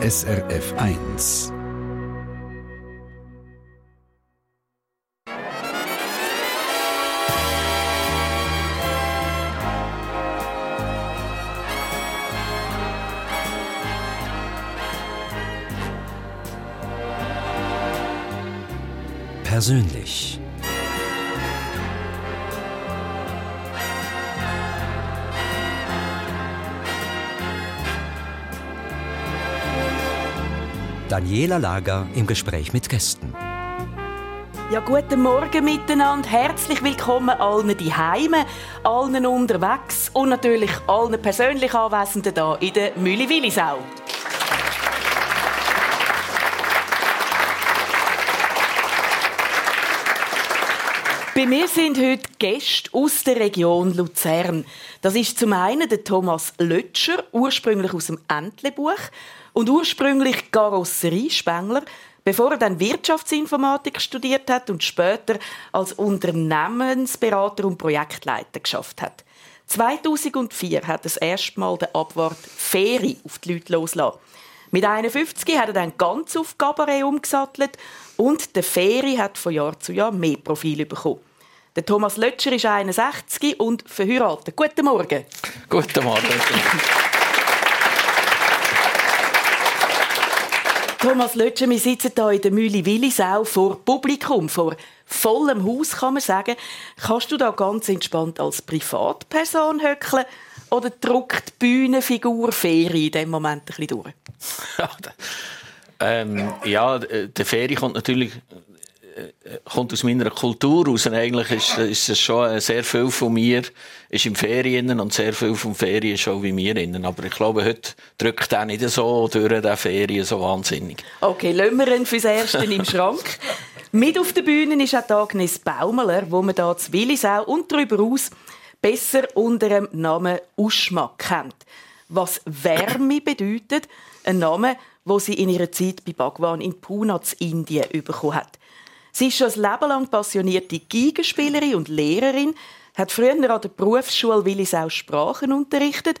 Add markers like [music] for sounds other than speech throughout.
SRF 1. Persönlich. Daniela Lager im Gespräch mit Gästen. Ja, guten Morgen miteinander. Herzlich willkommen allen die Heime, allen unterwegs und natürlich allen persönlich Anwesenden hier in der Mühle Willisau. Bei mir sind heute Gäste aus der Region Luzern. Das ist zum einen der Thomas Lötscher, ursprünglich aus dem Entlebuch und ursprünglich Karosseriespengler, bevor er dann Wirtschaftsinformatik studiert hat und später als Unternehmensberater und Projektleiter geschafft hat. 2004 hat er das erste Mal den Abwart Ferie auf die Leute losgelassen. Mit 51 hat er dann ganz auf Gabaret umgesattelt und der Ferie hat von Jahr zu Jahr mehr Profil bekommen. Der Thomas Lötscher ist 61 und verheiratet. Guten Morgen. Guten Morgen. Thomas Lötscher, wir sitzen hier in der Mühle Willisau vor Publikum, vor vollem Haus, kann man sagen. Kannst du da ganz entspannt als Privatperson höckeln oder druckt die Bühnenfigur Ferie in dem Moment ein bisschen durch? [laughs] ähm, ja, der Ferie kommt natürlich äh, kommt aus meiner Kultur aus. Und eigentlich ist, ist es schon sehr viel von mir ist im Ferien und sehr viel vom Ferien ist auch wie mir innen. Aber ich glaube, heute drückt er nicht so durch den Ferien so wahnsinnig. Okay, lassen wir ihn fürs Erste im Schrank. Mit auf der Bühne ist auch Agnes Baumeler, wo man hier zu Willisau und darüber aus besser unter dem Namen Uschma kennt. Was Wärme bedeutet, ein Name, wo sie in ihrer Zeit bei Bhagwan in Pune in Indien bekommen hat. Sie ist schon ein Leben lang passionierte Geigenspielerin und Lehrerin, hat früher an der Berufsschule Willisau Sprachen unterrichtet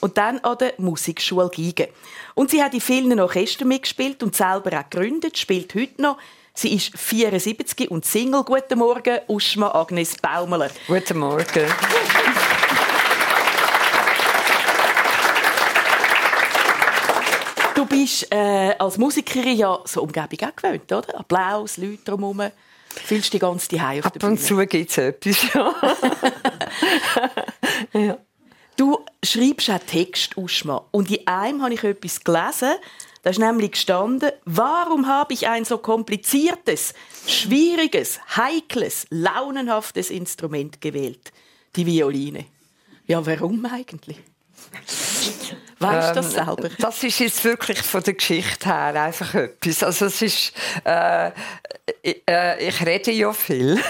und dann an der Musikschule Giga. Und sie hat in vielen Orchestern mitgespielt und selber auch gegründet, spielt heute noch. Sie ist 74 und Single. Guten Morgen, Uschma Agnes Baumeler. Guten Morgen. Du bist äh, als Musikerin ja so Umgebung auch gewöhnt, oder? Applaus, Leute drumherum. Fühlst du die ganze Zeit auf Ab der Bühne? Ab und zu gibt es etwas, ja. [laughs] ja. Du schreibst auch Text, Uschma. Und in einem habe ich etwas gelesen, da ist nämlich gestanden, warum habe ich ein so kompliziertes, schwieriges, heikles, launenhaftes Instrument gewählt? Die Violine. Ja, warum eigentlich? Weißt du das ähm, selber? Das ist jetzt wirklich von der Geschichte her einfach etwas. Also es ist, äh, ich, äh, ich rede ja viel. [laughs]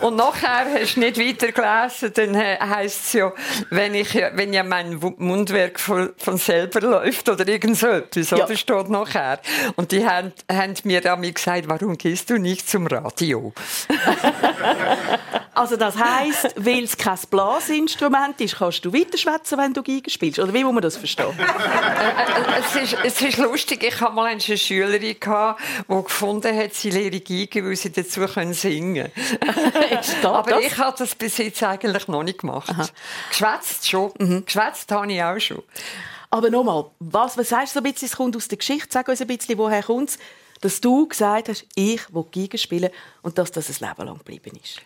Und nachher hast du nicht weiter gelesen, dann heisst es ja, wenn, ich, wenn ja mein Mundwerk von, von selber läuft oder irgend so etwas, ja. oder steht nachher. Und die haben, haben mir dann gesagt, warum gehst du nicht zum Radio? [laughs] also das heisst, weil es kein Blasinstrument ist, kannst du weiterschwätzen wenn du Geige spielst? Oder wie muss man das verstehen? es, ist, es ist lustig, ich hatte mal eine Schülerin, die gefunden hat, sie lehre Geige, weil sie dazu singen können. Aber das? ich habe das bis jetzt eigentlich noch nicht gemacht. Aha. Geschwätzt schon. Mhm. Geschwätzt habe ich auch schon. Aber nochmal, was, was sagst du so ein bisschen, es kommt aus der Geschichte, sag uns ein bisschen, woher kommt es, dass du gesagt hast, ich will Geige spielen und dass das ein Leben lang geblieben ist?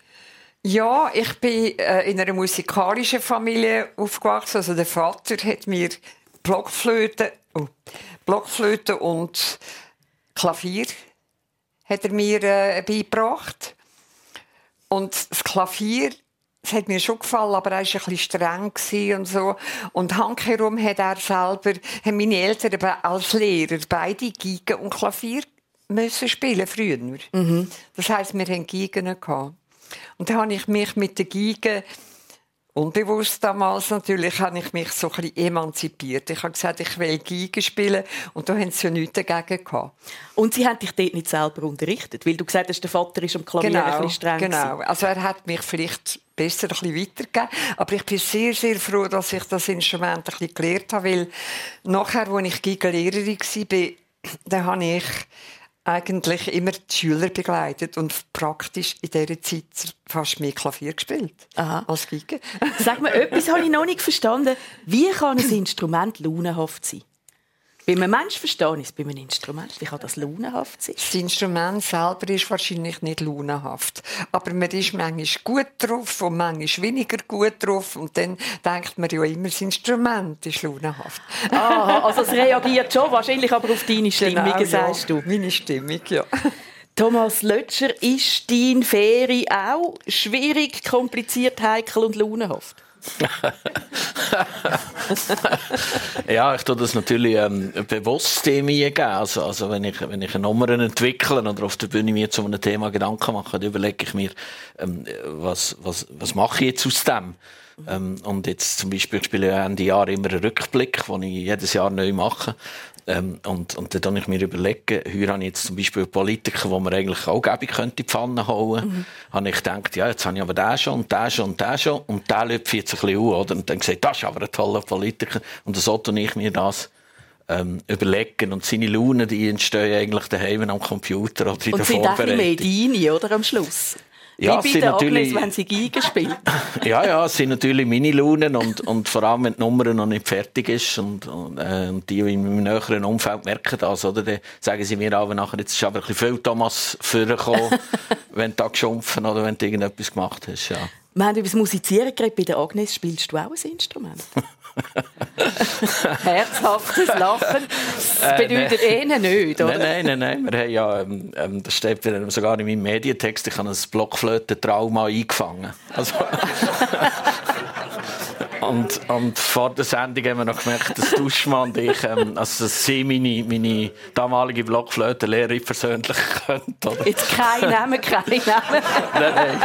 Ja, ich bin äh, in einer musikalischen Familie aufgewachsen. Also der Vater hat mir Blockflöte, oh, Blockflöte und Klavier hat er mir äh, beigebracht. Und das Klavier, das hat mir schon gefallen, aber er war ein bisschen streng und so. Und handherum hat er selber, haben meine Eltern als Lehrer beide Geige und Klavier müssen spielen früher. Mhm. Das heisst, wir hatten Geigen gehabt. Und dann habe ich mich mit der Geige unbewusst damals natürlich, habe ich mich so ein bisschen emanzipiert. Ich habe gesagt, ich will Geige spielen und da haben sie ja nichts dagegen gehabt. Und sie haben dich dort nicht selber unterrichtet, weil du gesagt hast, der Vater ist am Klavier genau, ein bisschen streng. Genau, also er hat mich vielleicht besser ein bisschen weitergegeben. Aber ich bin sehr, sehr froh, dass ich das Instrument ein bisschen gelernt habe, weil nachher, als ich Geigenlehrerin war, da habe ich eigentlich immer die Schüler begleitet und praktisch in dieser Zeit fast mehr Klavier gespielt Aha. als Geige. Sag mir, etwas habe ich noch nicht verstanden. Wie kann ein Instrument launenhaft sein? Bei einem Menschen verstehe ich es, bei einem Instrument. Wie kann das launenhaft sein? Das Instrument selber ist wahrscheinlich nicht launenhaft. Aber man ist manchmal gut drauf und manchmal weniger gut drauf. Und dann denkt man ja immer, das Instrument ist launenhaft. Aha, also es reagiert schon, wahrscheinlich aber auf deine Stimmung, Genau, sagst ja. du. Meine Stimmung, ja. Thomas Lötscher, ist dein Ferie auch schwierig, kompliziert, heikel und launenhaft? [laughs] Ja, ich tue das natürlich ähm, bewusst dem eingeben. Also, also wenn, ich, wenn ich eine Nummer entwickle oder auf der Bühne mir zu einem Thema Gedanken mache, dann überlege ich mir, ähm, was, was, was mache ich jetzt aus dem? Ähm, und jetzt zum Beispiel spiele ich Ende Jahr immer einen Rückblick, den ich jedes Jahr neu mache. Ähm, und, und dann habe ich mir überlegt, heute habe ich jetzt zum Beispiel Politiker, die man eigentlich auch gäbe, könnte in die Pfanne hauen. Mhm. Habe ich gedacht, ja, jetzt habe ich aber den schon und den schon und den schon und der läuft jetzt ein bisschen an, oder? Und dann gesagt, das ist aber ein toller Politiker. Und so tue ich mir das ähm, überlegen. Und seine Launen, die entstehen eigentlich daheim am Computer oder in Und der sind auch ein bisschen Vorbereitung. oder, am Schluss? Ja, Wie bei der natürlich- Agnes, wenn sie Geige spielt. [laughs] Ja, ja, es sind natürlich meine Launen und, und vor allem, wenn die Nummer noch nicht fertig ist und, und, äh, und die in meinem näheren Umfeld merken das, oder? Dann sagen sie mir aber nachher, jetzt ist aber ein bisschen viel Thomas vorgekommen, [laughs] wenn du da geschumpfen oder wenn du irgendetwas gemacht hast, ja. Wir haben über das Musizieren geredet. Bei der Agnes spielst du auch ein Instrument? [laughs] [laughs] Herzhaftes Lachen. Das bedeutet eh nicht, oder? Nein, nein, nein, nein. Wir haben ja, ähm, ähm, das steht sogar in meinem Medientext, ich habe ein Blockflöten-Trauma eingefangen. Also, [laughs] und, und vor der Sendung haben wir noch gemerkt, dass Duschmann und ich, ähm, also dass sie meine, meine damalige Blockflötenlehrerin persönlich [laughs] kennt. Oder? Jetzt kein Name, kein Name. nein, nein.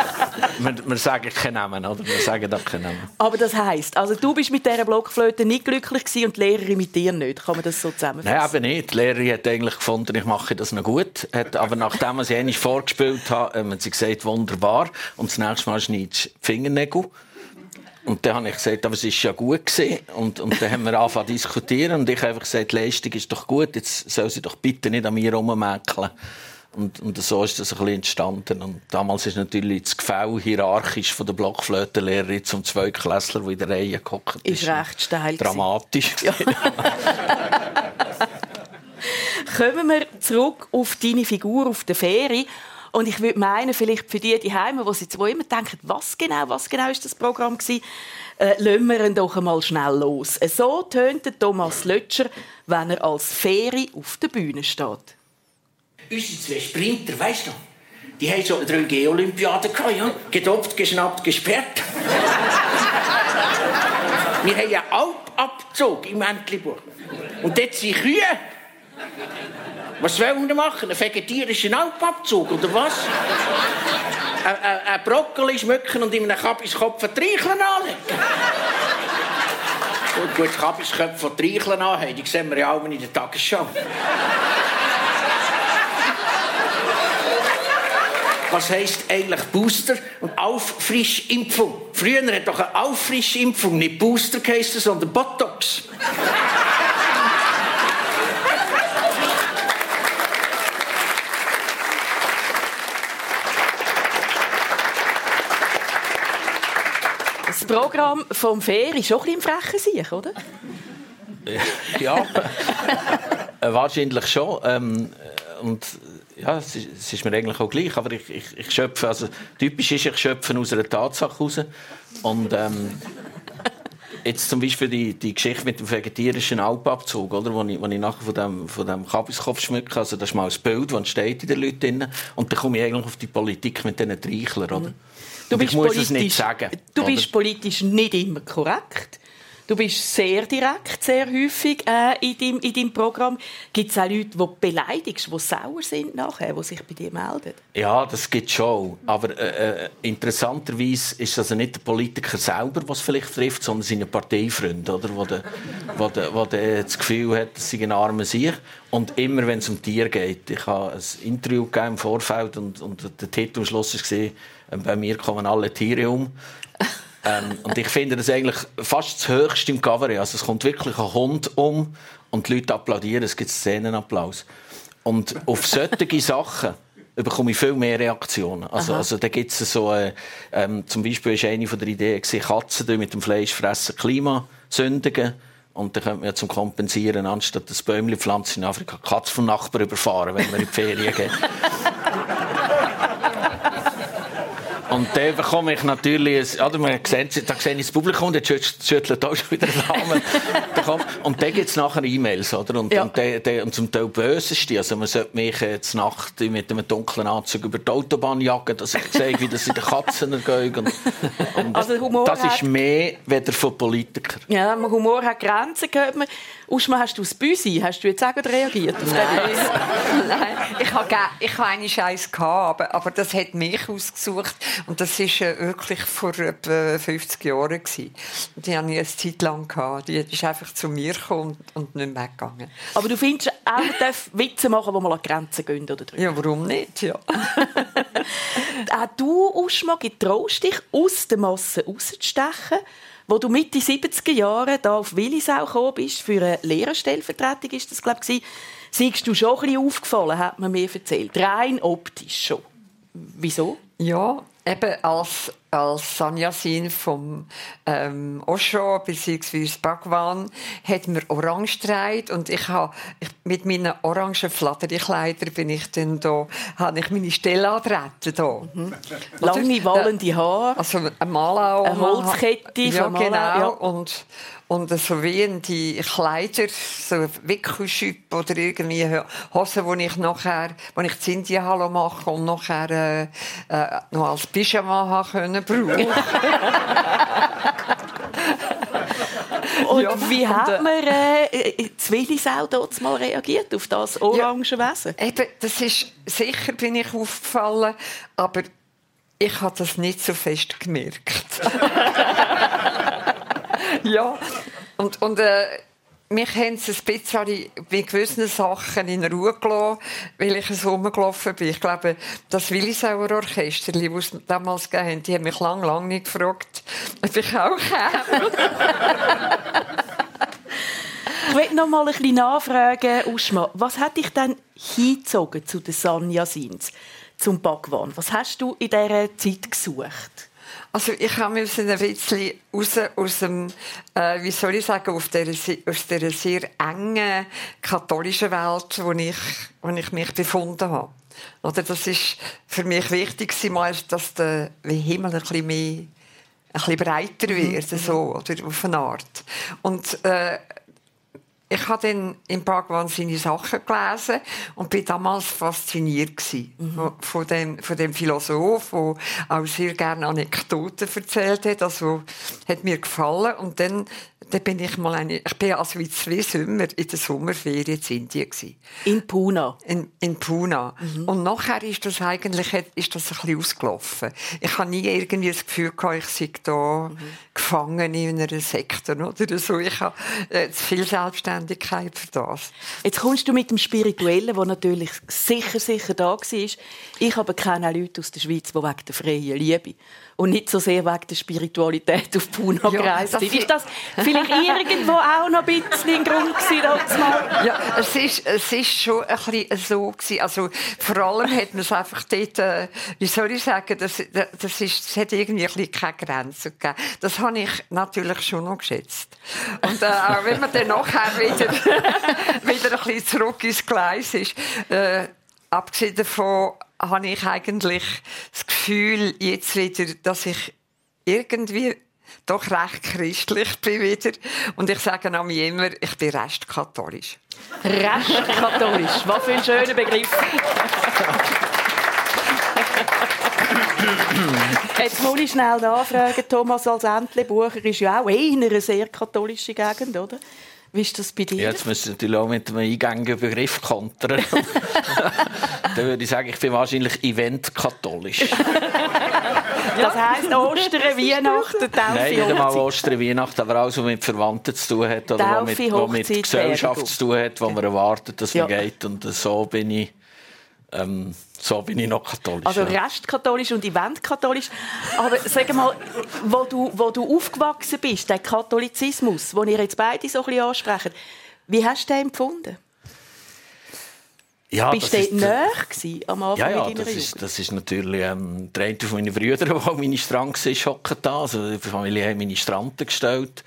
Wir, wir sagen keinen Namen, oder? Wir sagen da keinen Namen. Aber das heisst, also du bist mit dieser Blockflöte nicht glücklich gewesen und die Lehrerin mit dir nicht. Kann man das so zusammenfassen? Nein, eben nicht. Die Lehrerin hat eigentlich gefunden, ich mache das noch gut. Hat, aber nachdem ich einmal vorgespielt habe, ähm, hat sie gesagt, wunderbar. Und das nächste Mal schneidest du Fingernägel. Und dann habe ich gesagt, aber es ist ja gut gewesen. Und, und dann haben wir angefangen zu diskutieren. Und ich habe einfach gesagt, die Leistung ist doch gut. Jetzt soll sie doch bitte nicht an mir rummäkeln. Und, und so ist das ein bisschen entstanden. Und damals ist natürlich das Gefälle hierarchisch von der Blockflötenlehrerin zum Zweiklässler, der in der Reihe gehockt ist. Ist recht steil. Dramatisch. [laughs] Kommen wir zurück auf deine Figur auf der Ferie. Und ich würde meinen, vielleicht für die, die Heime, die sich zwei immer denken, was genau, was genau ist das Programm gewesen, äh, lassen wir doch einmal schnell los. So tönt Thomas Lötscher, wenn er als Ferie auf der Bühne steht. Unsere zwei Sprinter, weißt du, die haben so eine 3G-Olympiade gehabt, ja? Gedoppt, geschnappt, gesperrt. Wir haben einen Alpabzug im Entlebuch. Und dort sind Kühe. Was wollen wir machen? Ein vegetarischen Alpabzug, oder was? Ein, ein, ein Brokkoli schmücken und in einem Kabiskopf ein Treicheln anlegen. Gut, gut, die Treicheln anhaben, die sehen wir ja auch in der Tagesschau. Was heisst eigentlich Booster und Auffrischimpfung? Früher hat doch eine Auffrischimpfung nicht Booster geheißen, sondern Botox. Das Programm vom Ferie ist schon ein bisschen frechen Sieg, oder? [laughs] Ja, äh, wahrscheinlich schon. Ähm, äh, und ja, es ist, es ist mir eigentlich auch gleich. Aber ich, ich, ich schöpfe, also typisch ist, ich schöpfe aus einer Tatsache raus. Und ähm, jetzt zum Beispiel die, die Geschichte mit dem vegetarischen Alpabzug, oder, wo ich, wo ich nachher von dem, von dem Kabiskopf schmücke. Also das ist mal ein Bild, das steht in den Leuten drin. Und dann komme ich eigentlich auf die Politik mit diesen Treichlern, oder? Du bist muss politisch, es nicht sagen. Du oder? bist politisch nicht immer korrekt. Du bist sehr direkt, sehr häufig äh, in, deinem, in deinem Programm. Gibt es auch Leute, die du beleidigst, die sauer sind nachher, die sich bei dir melden? Ja, das gibt schon. Aber äh, äh, interessanterweise ist das nicht der Politiker selber, was vielleicht trifft, sondern seine Parteifreunde, oder? Wo der, wo der, wo der das Gefühl hat, dass sie ein armer sich. Und immer, wenn es um Tiere geht. Ich habe ein Interview im Vorfeld und, und der Titel am Schluss war, bei mir kommen alle Tiere um. Ähm, und ich finde das eigentlich fast das Höchste im Cover. Also es kommt wirklich ein Hund um und die Leute applaudieren, es gibt Szenenapplaus. Und auf solche [laughs] Sachen bekomme ich viel mehr Reaktionen. Also, also da gibt es so, äh, ähm, zum Beispiel ist eine von der Ideen, Katzen mit dem Fleisch fressen Klimasündigen. Und dann könnte man ja zum Kompensieren, anstatt das Bäumchen pflanzen in Afrika, Katz vom Nachbarn überfahren, wenn man in die Ferien geht. [laughs] Und dann bekomme ich natürlich, oder man sieht, da sehe ich das Publikum, der schüttelt auch schon wieder den Namen. und dann gibt es nachher E-Mails, oder? Und, ja. und, der, der, und zum Teil böseste, also man sollte mich jetzt Nacht mit einem dunklen Anzug über die Autobahn jagen, dass ich sehe, wie das in den Katzen [laughs] ergeht. Und, und also Humor das ist mehr weder von Politikern. Ja, Humor hat Grenzen, gehört man. Uschma, hast du das Büsi? Hast du jetzt auch reagiert? Nein. [laughs] Nein. Ich habe ich eine Scheiß aber, aber das hat mich ausgesucht und das ist äh, wirklich vor etwa 50 Jahren gewesen. Die habe ich eine Zeit lang gehabt. Die ist einfach zu mir gekommen und nicht mehr weggegangen. Aber du findest auch, man darf Witze machen, die mal an Grenzen gehen, oder? Ja, warum nicht? Ja. auch [laughs] du, Uschma, getraust dich aus der Masse rauszustechen wo du Mitte 70er Jahre da auf Willisau gekommen bist, für eine Lehrerstellvertretung ist das, glaube ich, siehst du schon ein bisschen aufgefallen, hat man mir erzählt. Rein optisch schon. Wieso? Ja, eben als, als Sanyasin vom ähm, Osho bzw. Bhagwan hat mir Orange getragen und ich habe mit meinen orangen Flatterkleidern bin ich dann da, habe ich meine Stelle antreten da. Mhm. [laughs] Lange wallende Haare. Also ein Malau. Eine Holzkette ja, genau. Ja. Und, und so wie die Kleider, so Wickelschüpp oder irgendwie Hosen, die ich nachher, die ich in Indien Hallo mache und nachher äh, äh, noch als Pyjama haben können brauchen. [laughs] Und ja, wie hat äh, man äh, Willisau dort mal reagiert auf das orange ja, Wesen? Eben, das ist sicher bin ich aufgefallen, aber ich habe das nicht so fest gemerkt. [laughs] ja, und, und äh, mich haben sie ein bisschen bei gewissen Sachen in Ruhe gelassen, weil ich so rumgelaufen bin. Ich glaube, das Willisauer Orchester, das es damals gegeben haben, die haben mich lange, lange nicht gefragt, ob ich auch käme. [laughs] ich will noch mal ein bisschen nachfragen, Uschma. Was hat dich denn hingezogen zu den Sanyasins, zum Bhagwan? Was hast du in dieser Zeit gesucht? Also ich habe mich ein bisschen raus aus dem, äh, wie soll ich sagen, auf der, aus dieser sehr engen katholischen Welt, wo ich, wo ich mich befunden habe. Oder das ist für mich wichtig, dass der Himmel ein bisschen mehr ein bisschen breiter mhm. wird, so, oder auf eine Art. Und äh, ich habe dann im Bhagwan seine Sachen gelesen und bin damals fasziniert mhm. von, dem, von dem Philosoph, der auch sehr gerne Anekdoten erzählt hat. Also hat mir gefallen und dann dann bin ich mal eine, ich bin also wie zwei Sommer in der Sommerferien in Indien gewesen. In Pune? In, in Pune. Mhm. Und nachher ist das eigentlich, ist das ein bisschen ausgelaufen. Ich habe nie irgendwie das Gefühl gehabt, ich sei da mhm. gefangen in einer Sekte oder so. Ich habe äh, zu viel Selbstständigkeit für das. Jetzt kommst du mit dem Spirituellen, der natürlich sicher, sicher da war. Ich aber kenne Leute aus der Schweiz, die wegen der freien Liebe und nicht so sehr wegen der Spiritualität auf Pune ja, gereist sind. Ist das vielleicht irgendwo auch noch ein bisschen ein Grund gewesen, Ja, es ist, es ist schon ein bisschen so gewesen. Also, vor allem hat man es einfach dort, äh, wie soll ich sagen, das, das, ist, das hat irgendwie ein bisschen keine Grenzen gegeben. Das habe ich natürlich schon noch geschätzt. Und äh, auch wenn man dann nachher wieder, [laughs] wieder ein bisschen zurück ins Gleis ist, äh, abgesehen davon habe ich eigentlich das Gefühl jetzt wieder, dass ich irgendwie doch recht christlich bin wieder. Und ich sage mir immer, ich bin restkatholisch. Restkatholisch, was für ein schöner Begriff. Jetzt muss ich schnell nachfragen. Thomas als Entlebucher ist ja auch eher eine sehr katholische Gegend, oder? Wie ist das bei dir? Ja, jetzt müssen natürlich auch mit einem eingängigen Begriff kontern. [laughs] Dann würde ich sagen, ich bin wahrscheinlich event-katholisch. [laughs] Das heisst Ostern, Weihnachten, Taufe, Nein, nicht einmal. Ostern, Weihnachten, aber alles, was mit Verwandten zu tun hat oder was mit, Taufe, was mit Gesellschaft zu tun hat, wo man erwartet, dass man Ja. geht. Und so bin ich, ähm, so bin ich noch katholisch. Also ja. restkatholisch und eventkatholisch. Aber sag mal, wo du, wo du aufgewachsen bist, der Katholizismus, den ihr jetzt beide so ein bisschen ansprechen, wie hast du den empfunden? ja, Bist du dort näher am Anfang Ja, ja, deiner das ist, das ist natürlich ähm, der eine von meinen Brüdern, [laughs] der an meine Strand war, hocken da. Also die Familie hat meine Stranden gestellt.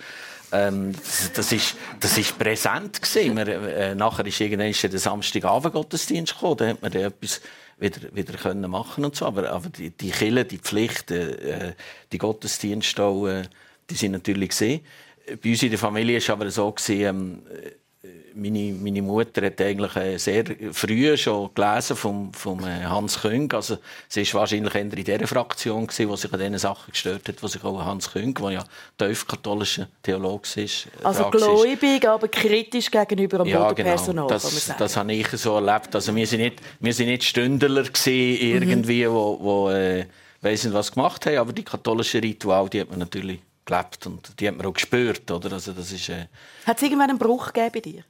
Ähm, das, das, ist, das ist präsent gewesen. Wir, äh, nachher ist irgendwann der Samstagabend-Gottesdienst gekommen. Da hat man dann etwas wieder, wieder können machen und so. Aber, aber die, die Kirche, die Pflicht, äh, die Gottesdienste auch, äh, die sind natürlich gesehen. Bei uns in der Familie war es aber so, gewesen, ähm, meine, meine Mutter hat eigentlich äh, sehr früh schon gelesen vom, vom äh, Hans Küng. Also, sie war wahrscheinlich eher in dieser Fraktion, gewesen, die sich an diesen Sachen gestört hat, wo sich auch Hans Küng, der ja tiefkatholischer Theologe ist, äh, Also gläubig, aber kritisch gegenüber dem Ja, Bodenpersonal, genau. kann man Das, das habe ich so erlebt. Also wir sind nicht, wir sind nicht Stündler gewesen, irgendwie, wo, wo äh, weiss nicht was gemacht haben, aber die katholischen Rituale, die hat man natürlich gelebt und die hat man auch gespürt, oder? Also das ist, äh, Hat es irgendwann einen Bruch gegeben bei dir?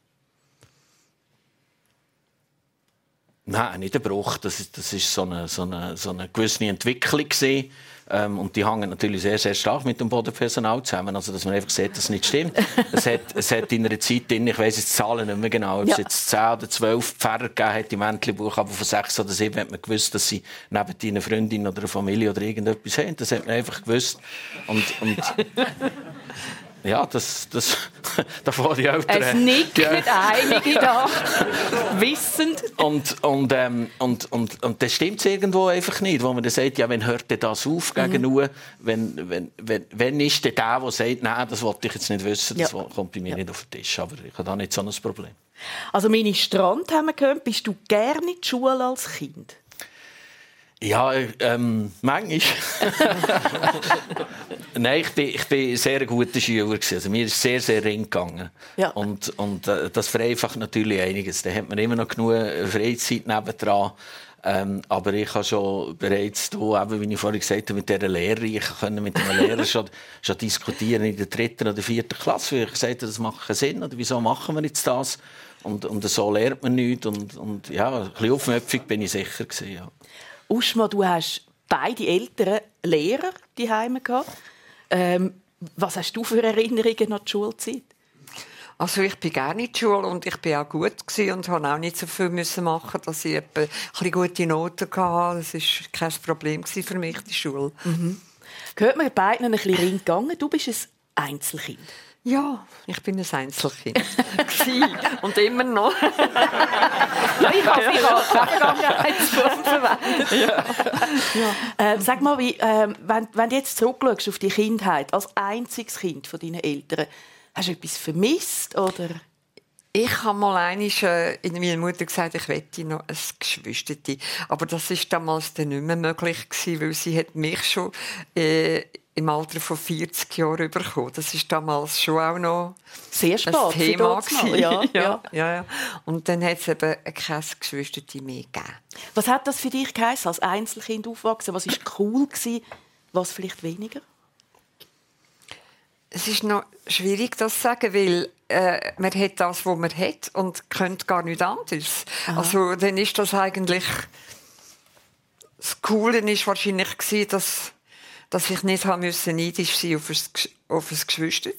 Nein, nicht ein Bruch. Das ist, das ist so, eine, so, eine, so eine gewisse Entwicklung. Gewesen. Ähm, und die hängen natürlich sehr, sehr stark mit dem Bodenpersonal zusammen. Also, dass man einfach sieht, dass es nicht stimmt. [laughs] es, hat, es hat in einer Zeit, drin, ich weiss jetzt die Zahlen nicht mehr genau, ob es Ja. jetzt 10 oder 12 Pfarrer gegeben hat im Entlebuch, aber von 6 oder 7 hat man gewusst, dass sie neben einer Freundin oder einer Familie oder irgendetwas haben. Das hat man einfach gewusst. Und, und [laughs] ja, das, das, [laughs] da vor die Eltern... Es nicken einige da, [laughs] wissend. Und, und, ähm, und, und, und das stimmt irgendwo einfach nicht, wo man dann sagt, ja, wenn hört denn das auf gegen mhm. wenn, wenn, wenn, wenn ist denn der, der sagt, nein, das wollte ich jetzt nicht wissen, das Ja. kommt bei mir nicht auf den Tisch, aber ich habe da nicht so ein Problem. Also meine Strand haben wir gehört. Bist du gerne in die Schule als Kind? Ja, ähm, manchmal. [laughs] Nein, ich bin, ich bin ein sehr guter Schüler. gewesen. Also, mir ist sehr, sehr ring gegangen. Ja. Und, und äh, das vereinfacht natürlich einiges. Da hat man immer noch genug Freizeit nebendran. Ähm, aber ich habe schon bereits, da, eben, wie ich vorhin gesagt habe, mit dieser Lehrerin, ich konnte mit dem Lehrer schon, [laughs] schon diskutieren in der dritten oder vierten Klasse, weil ich gesagt habe, das macht keinen Sinn. Oder wieso machen wir jetzt das? Und, und so lernt man nichts. Und, und ja, ein bisschen aufmüpfig bin ich sicher gewesen, ja. Uschma, du hast beide Eltern Lehrer die Heime gehabt. Ähm, was hast du für Erinnerungen an die Schulzeit? Also ich bin gerne in die Schule und ich bin auch gut gewesen und habe auch nicht so viel müssen machen, dass ich etwa ein bisschen gute Noten hatte. Das ist kein Problem für mich die Schule. Gehört mir beiden ein bisschen ring gegangen. Du bist ein Einzelkind. Ja, ich bin ein Einzelkind [laughs] und immer noch. [laughs] Ja, ich habe als Vergangenheitsform verwendet. Äh, sag mal, wie, ähm, wenn, wenn du jetzt zurückschaust auf die Kindheit, als einziges Kind von deinen Eltern, hast du etwas vermisst? Oder? Ich habe mal einmal äh, in meiner Mutter gesagt, ich wette noch ein Geschwisterti. Aber das ist damals dann nicht mehr möglich gewesen, weil sie hat mich schon äh, im Alter von 40 Jahren bekommen. Das ist damals schon auch noch Sehr spät. ein Thema. [laughs] Ja, ja. ja, ja. Und dann hat es eben kein Geschwisterti mehr gegeben. Was hat das für dich geheißen, als Einzelkind aufwachsen? Was war cool, gewesen, was vielleicht weniger? Es ist noch schwierig, das zu sagen, weil äh, man hat das, was man hat und könnte gar nicht anders. Also dann ist das eigentlich das Coole ist wahrscheinlich dass dass ich nicht haben müssen neidisch sein auf ein, auf ein Geschwister.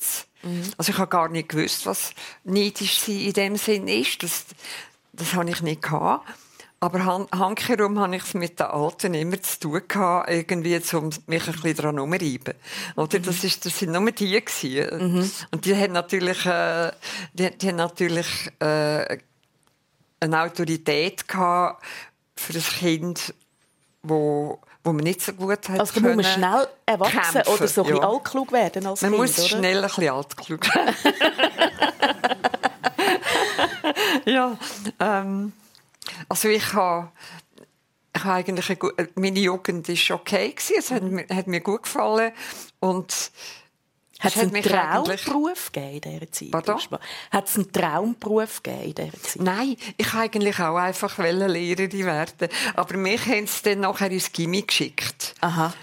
Also ich habe gar nicht gewusst, was neidisch sein in dem Sinn ist. Das, das habe ich nicht gehabt. Aber han- handkehrum habe ich es mit den Alten immer zu tun gehabt, irgendwie, um mich ein bisschen daran umzureiben. Oder? Das, ist, das sind nur die gewesen. Und die haben natürlich, äh, die, die haben natürlich, äh, eine Autorität gehabt für ein Kind, wo, wo man nicht so gut hat Also da muss man schnell erwachsen kämpfen. oder so ein bisschen Ja. altklug werden als Man Kind, muss oder? schnell ein bisschen altklug werden. [laughs] ja, ähm, also ich habe ich habe eigentlich eine, meine Jugend ist okay gewesen. Es hat, mir- hat mir gut gefallen und Hat es einen eigentlich- Traumberuf gegeben in dieser Zeit? Pardon? Hat es einen Traumberuf gegeben in dieser Zeit? Nein, ich wollte eigentlich auch einfach Lehrerin werden. Aber mich haben sie dann nachher ins Gimmi geschickt. Aha.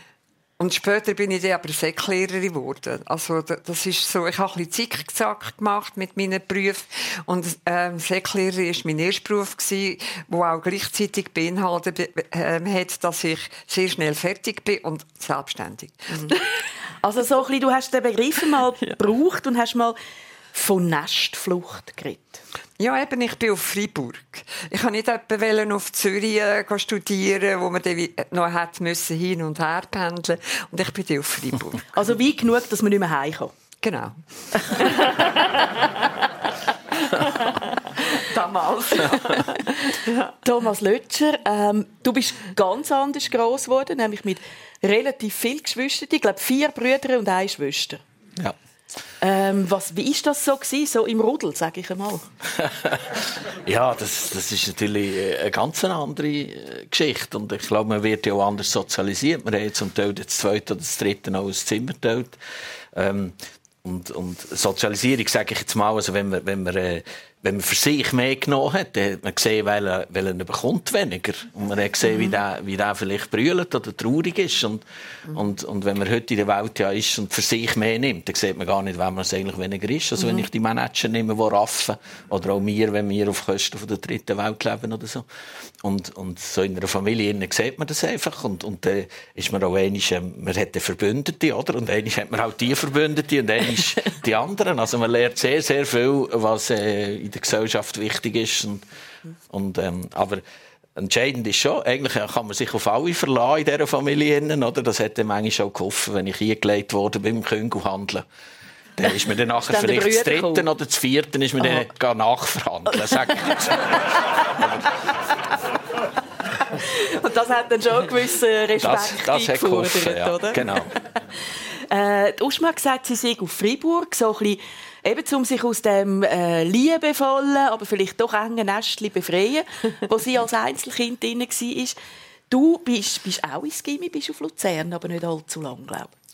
Und später bin ich dann aber Säcklehrerin geworden. Also, da- das ist so, ich habe ein bisschen Zickzack gemacht mit meinen Berufen. Und, ähm, Säcklehrerin war mein erster Beruf gewesen, wo auch gleichzeitig beinhaltet, ähm, hat, dass ich sehr schnell fertig bin und selbstständig. [laughs] Also so ein bisschen, du hast den Begriff mal [laughs] gebraucht und hast mal von Nestflucht geredet. Ja, eben, ich bin auf Freiburg. Ich wollte nicht etwa wollen auf Zürich äh, studieren, wo man dann wie- noch hat müssen hin und her pendeln. Und ich bin auf Freiburg. [laughs] Also weit genug, dass man nicht mehr heimkommt. genau. [laughs] Damals. Thomas Lötscher, ähm, du bist ganz anders groß geworden, nämlich mit relativ viel Geschwistern. Ich glaube, vier Brüder und eine Schwester. Ja. Ähm, was, wie ist das so gewesen, so im Rudel, sage ich einmal? [laughs] Ja, das, das ist natürlich äh, eine ganz andere äh, Geschichte. Und ich glaube, man wird ja auch anders sozialisiert. Man hat zum Teil das zweite oder das dritte noch ein Zimmer geteilt. Ähm, und, und Sozialisierung, sage ich jetzt mal, also wenn man, wenn man, äh, wenn man für sich mehr genommen hat, dann hat man gesehen, weil er, weil er bekommt weniger. Und man hat gesehen, wie der, wie der vielleicht brüllt oder traurig ist. Und, und, und wenn man heute in der Welt ja ist und für sich mehr nimmt, dann sieht man gar nicht, wenn man es eigentlich weniger ist. Also wenn ich die Manager nehme, die raffen, oder auch wir, wenn wir auf Kosten von der dritten Welt leben oder so. Und, und so in einer Familie sieht man das einfach. Und, und dann ist man auch ähm, man hat Verbündete, oder? Und einmal hat man auch die Verbündete und einmal [laughs] die anderen. Also man lernt sehr, sehr viel, was äh, in der Gesellschaft wichtig ist. Und, und, ähm, aber entscheidend ist schon, eigentlich kann man sich auf alle verlassen in dieser Familie. Oder? Das dann manchmal auch geholfen, wenn ich eingelegt wurde beim Küngelhandeln. Dann ist mir dann nachher vielleicht das dritte oder das vierte ist mir dann gegangen nachverhandeln, sag. [laughs] Und das hat dann schon gewissen Respekt Das, das eingefordert, ja. oder? Genau. [laughs] Äh, die Uschma hat gesagt, sie sei auf Freiburg, so ein bisschen, eben um sich aus dem äh, liebevollen, aber vielleicht doch engen Nestchen befreien, [laughs] wo sie als Einzelkind drin war. Du bist, bist auch ins Gimmi, bist auf Luzern, aber nicht allzu lang, glaube ich.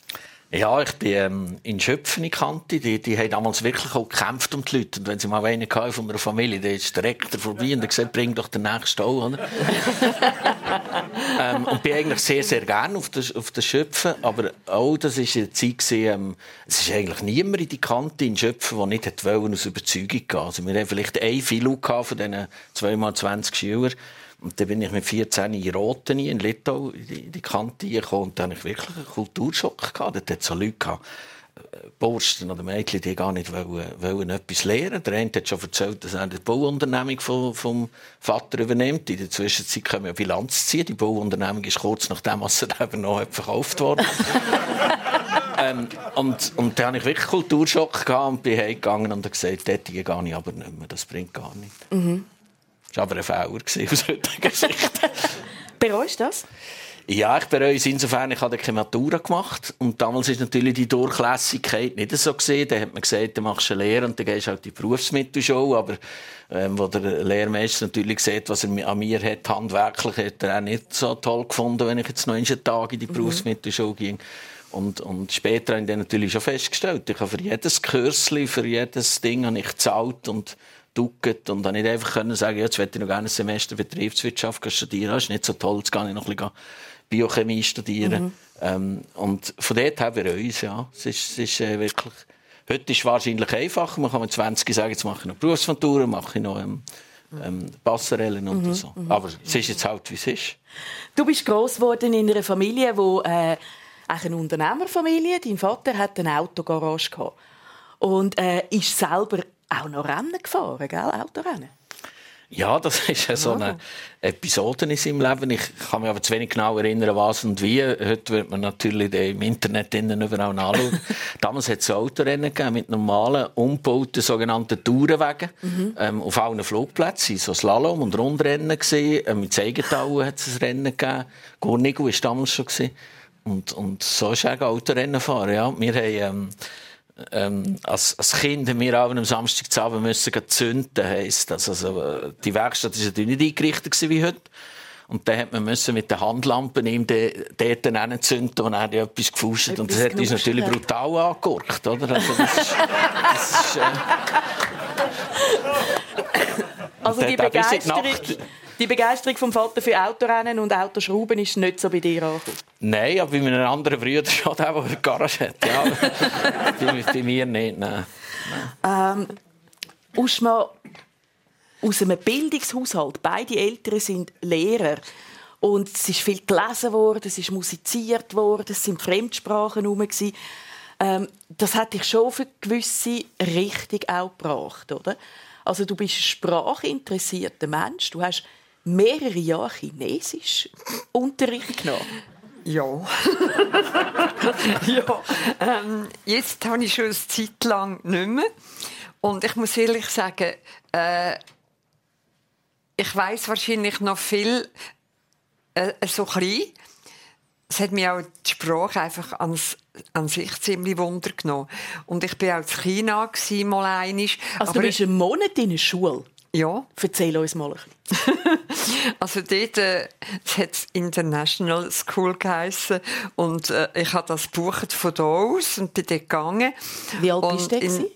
Ja, ich bin ähm, in Schöpfen, ich kannte die, die haben damals wirklich auch gekämpft um die Leute. Und wenn sie mal einen hatten von einer Familie, der ist direkt vorbei und hat gesagt, bring doch den nächsten auch, oder? [laughs] ähm, und bin eigentlich sehr, sehr gerne auf der, auf der Schöpfen. Aber auch, das war eine Zeit, gewesen, ähm, es ist eigentlich niemand in die Kante in Schöpfen, der nicht wollen, aus Überzeugung gehen. Also wir haben vielleicht ein gehabt von diesen zweimal 20 Schülern. Und dann bin ich mit 14 in Roten, in Litauen, in die, Kante gekommen. Und dann hatte ich wirklich einen Kulturschock. Gehabt. Dort hat es so Leute gehabt, äh, Bursten oder Mädchen, die gar nicht wollen, wollen etwas lernen. Der eine hat schon erzählt, dass er die Bauunternehmung vom, vom Vater übernimmt. In der Zwischenzeit können wir Bilanz ziehen. Die Bauunternehmung ist kurz nachdem, was er eben noch hat verkauft worden. [laughs] ähm, und, und dann hatte ich wirklich Kulturschock gehabt und bin heimgegangen und habe gesagt, dort gehe ich aber nicht mehr. Das bringt gar nichts. Das war aber ein Fehler aus heutiger Sicht. [laughs] Bereust du das? Ja, ich bereue es insofern, ich habe keine Matura gemacht. Und damals ist natürlich die Durchlässigkeit nicht so gesehen. Da hat man gesagt, du machst eine Lehre und dann gehst du halt die Berufsmittelschule. Aber, ähm, wo der Lehrmeister natürlich sieht, was er an mir hat, handwerklich, hat er auch nicht so toll gefunden, wenn ich jetzt noch einen Tag in die Berufsmittelschule ging. Und, und später habe ich dann natürlich schon festgestellt, ich habe für jedes Kürzli, für jedes Ding habe ich gezahlt und ducket und dann nicht einfach können sagen, ja, jetzt möchte ich noch gerne ein Semester Betriebswirtschaft studieren. Das ist nicht so toll, jetzt kann ich noch ein bisschen Biochemie studieren. Ähm, und von dort her wir uns, ja. Es ist, es ist äh, wirklich, heute ist es wahrscheinlich einfacher. Man kann mit 20 sagen, jetzt mache ich noch Berufsventuren, mache ich noch ähm, ähm, Passerellen und so. Aber es ist jetzt halt, wie es ist. Du bist gross geworden in einer Familie, wo äh, eigentlich eine Unternehmerfamilie. Dein Vater hat eine Autogarage gehabt und äh, ist selber auch noch Rennen gefahren, gell? Autorennen. Ja, das [laughs] ist ja so eine Episode in seinem Leben. Ich kann mich aber zu wenig genau erinnern, was und wie. Heute wird man natürlich im Internet innen überall nachschauen. [laughs] Damals hat es Autorennen gegeben mit normalen, umgebauten sogenannten Tourenwegen ähm, auf allen Flugplätzen. So Slalom- und Rundrennen gesehen. Ähm, mit Zeigetauen hat es ein Rennen gegeben. Gurnigu war damals schon. Gewesen. Und, und so ist auch Autorennen fahren. Ja. Wir haben... Ähm, ähm, als, als Kind haben wir auch am Samstagabend müssen zünden, heisst das. Also, die Werkstatt war natürlich nicht eingerichtet wie heute. Und dann hat man müssen mit den Handlampen ihm dort hinzünden und er hat etwas gefuscht. Und das hat uns natürlich brutal angeguckt, oder? Also das ist, das ist, äh also die Begeisterung, die Begeisterung vom Vater für Autorennen und Autoschrauben ist nicht so bei dir angekommen. Nein, aber bei meinen anderen Brüdern schon, der, der eine Garage hat. Ja. [laughs] bei, bei mir nicht, nein. Uschma, aus einem Bildungshaushalt, beide Eltern sind Lehrer. Und es ist viel gelesen worden, es ist musiziert worden, es sind Fremdsprachen herum. Ähm, das hat dich schon für gewisse Richtung auch gebracht, oder? Also du bist ein sprachinteressierter Mensch. Du hast mehrere Jahre Chinesisch Unterricht genommen. Ja. [laughs] ja. Ähm, jetzt habe ich schon eine Zeit lang nicht mehr. Und ich muss ehrlich sagen, äh, ich weiß wahrscheinlich noch viel äh, so klein. Es hat mich auch die Sprache einfach ans, an sich ziemlich Wunder genommen. Und ich war auch in China mal einisch. Also du bist einen Monat in der Schule. Ja, Erzähl uns mal ein [laughs] bisschen. Also dort äh, es hat International School geheissen und äh, ich habe das gebucht von da aus und bin dort gegangen. Wie alt Und bist du? in-?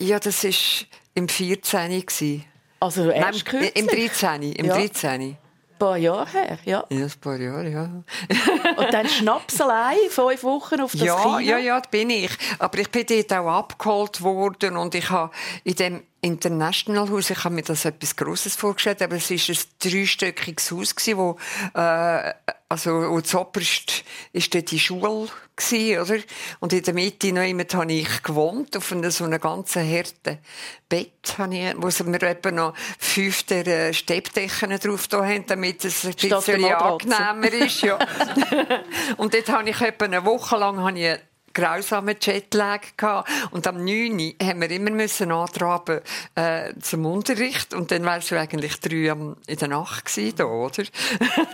Ja, das war im 14. gewesen. Also Nein, erst kürzlich? im 13. Im Ja. 13. Ein paar Jahre her, ja. Ja, ein paar Jahre, ja. [laughs] Und dann Schnaps allein, fünf Wochen auf das ja, Kino. ja, ja, das bin ich. Aber ich bin dort auch abgeholt worden und ich habe in dem International Haus, ich habe mir das etwas Grosses vorgestellt, aber es war ein dreistöckiges Haus, gewesen, wo, äh, also, wo zuoberst ist dort die Schule gewesen, oder? Und in der Mitte noch jemand habe ich gewohnt, auf einem so einem ganz harten Bett, habe ich, wo mir etwa noch fünf der äh, Steppdecken drauf da haben, damit es ein bisschen angenehmer ist, ja. [laughs] und dort habe ich etwa eine Woche lang habe ich grausamen Jetlag gehabt. Und am 9. Uhr haben wir immer müssen antraben äh, zum Unterricht. Und dann wärst du eigentlich drei am, in der Nacht gewesen, da, oder?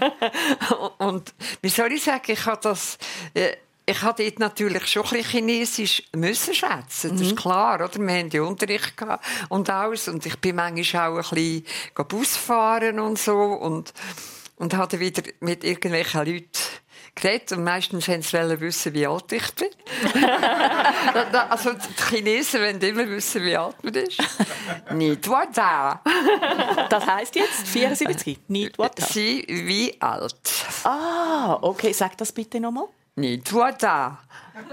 [laughs] und wie soll ich sagen, ich habe das, äh, ich habe dort natürlich schon ein bisschen Chinesisch müssen schätzen. Das ist klar, oder? Wir haben ja Unterricht gehabt und alles. Und ich bin manchmal auch ein bisschen Bus fahren und so. Und, und dann wieder mit irgendwelchen Leuten geredet. Und meistens wollten sie wissen, wie alt ich bin. [laughs] Also die Chinesen wollen immer wissen, wie alt man ist. Nicht da. Das heisst jetzt 74, nicht what? Sie wie alt. Ah, okay, sag das bitte nochmal. Nicht da.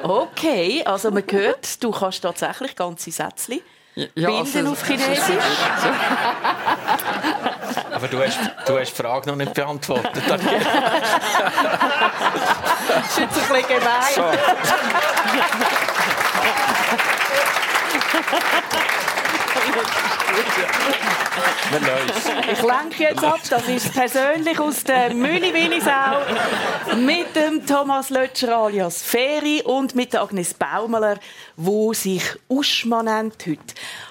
Okay, also man hört, du kannst tatsächlich ganze Sätze Ja, bilden also- auf Chinesisch. Aber du hast, du hast die Frage noch nicht beantwortet. [laughs] klikker bij. Zo. Men nice. Lenke jetzt ab, das ist persönlich aus der Mülli Willisau mit dem Thomas Lötscher alias Feri und mit der Agnes Baumeler, wo sich Uschma nennt heute.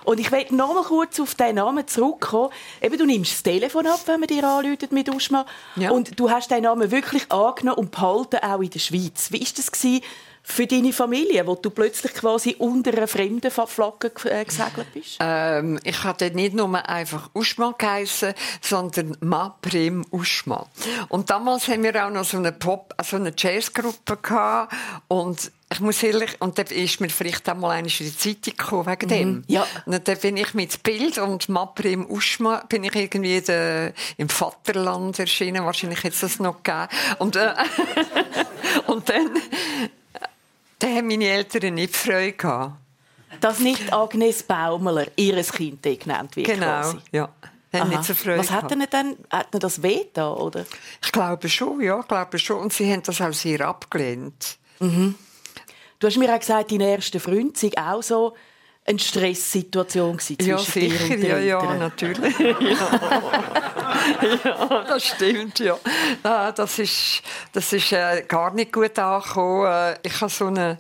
Und ich will noch mal kurz auf diesen Namen zurückkommen. Eben, du nimmst das Telefon ab, wenn man dir anruft mit Uschma. Ja. Und du hast deinen Namen wirklich angenommen und behalten, auch in der Schweiz. Wie war das gewesen für deine Familie, wo du plötzlich quasi unter einer fremden Flagge äh, gesegelt bist? Ähm, ich hatte nicht nur einfach Uschma geheissen, sondern Ma Prim Uschma. Und damals haben wir auch noch so eine Pop, so eine Jazzgruppe gehabt. Und ich muss ehrlich, und da ist mir vielleicht auch mal eine in die Zeitung gekommen, wegen dem. ja. Und dann bin ich mit Bild und Ma Prim Uschma bin ich irgendwie de, im Vaterland erschienen. Wahrscheinlich hätte es das noch gegeben. Und, äh, [laughs] und dann, dann haben meine Eltern nicht Freude gehabt. Dass nicht Agnes Baumeler, ihres Kind, genannt wird. Genau, Quasi. ja. Haben Aha. nicht so Freude Was hat denn dann, hat ihnen das weh da, oder? Ich glaube schon, ja, ich glaube schon. Und sie haben das auch sehr abgelehnt. Du hast mir auch gesagt, dein erster Freund sei auch so eine Stresssituation gewesen Ja, zwischen dir sicher, und den ja, ja, natürlich. [laughs] ja. ja, das stimmt, ja. Ah, Das ist, das ist äh, gar nicht gut angekommen. Äh, Ich habe so einen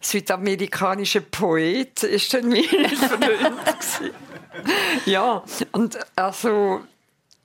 südamerikanischen Poet, ist dann mein Freund. Ja, und also...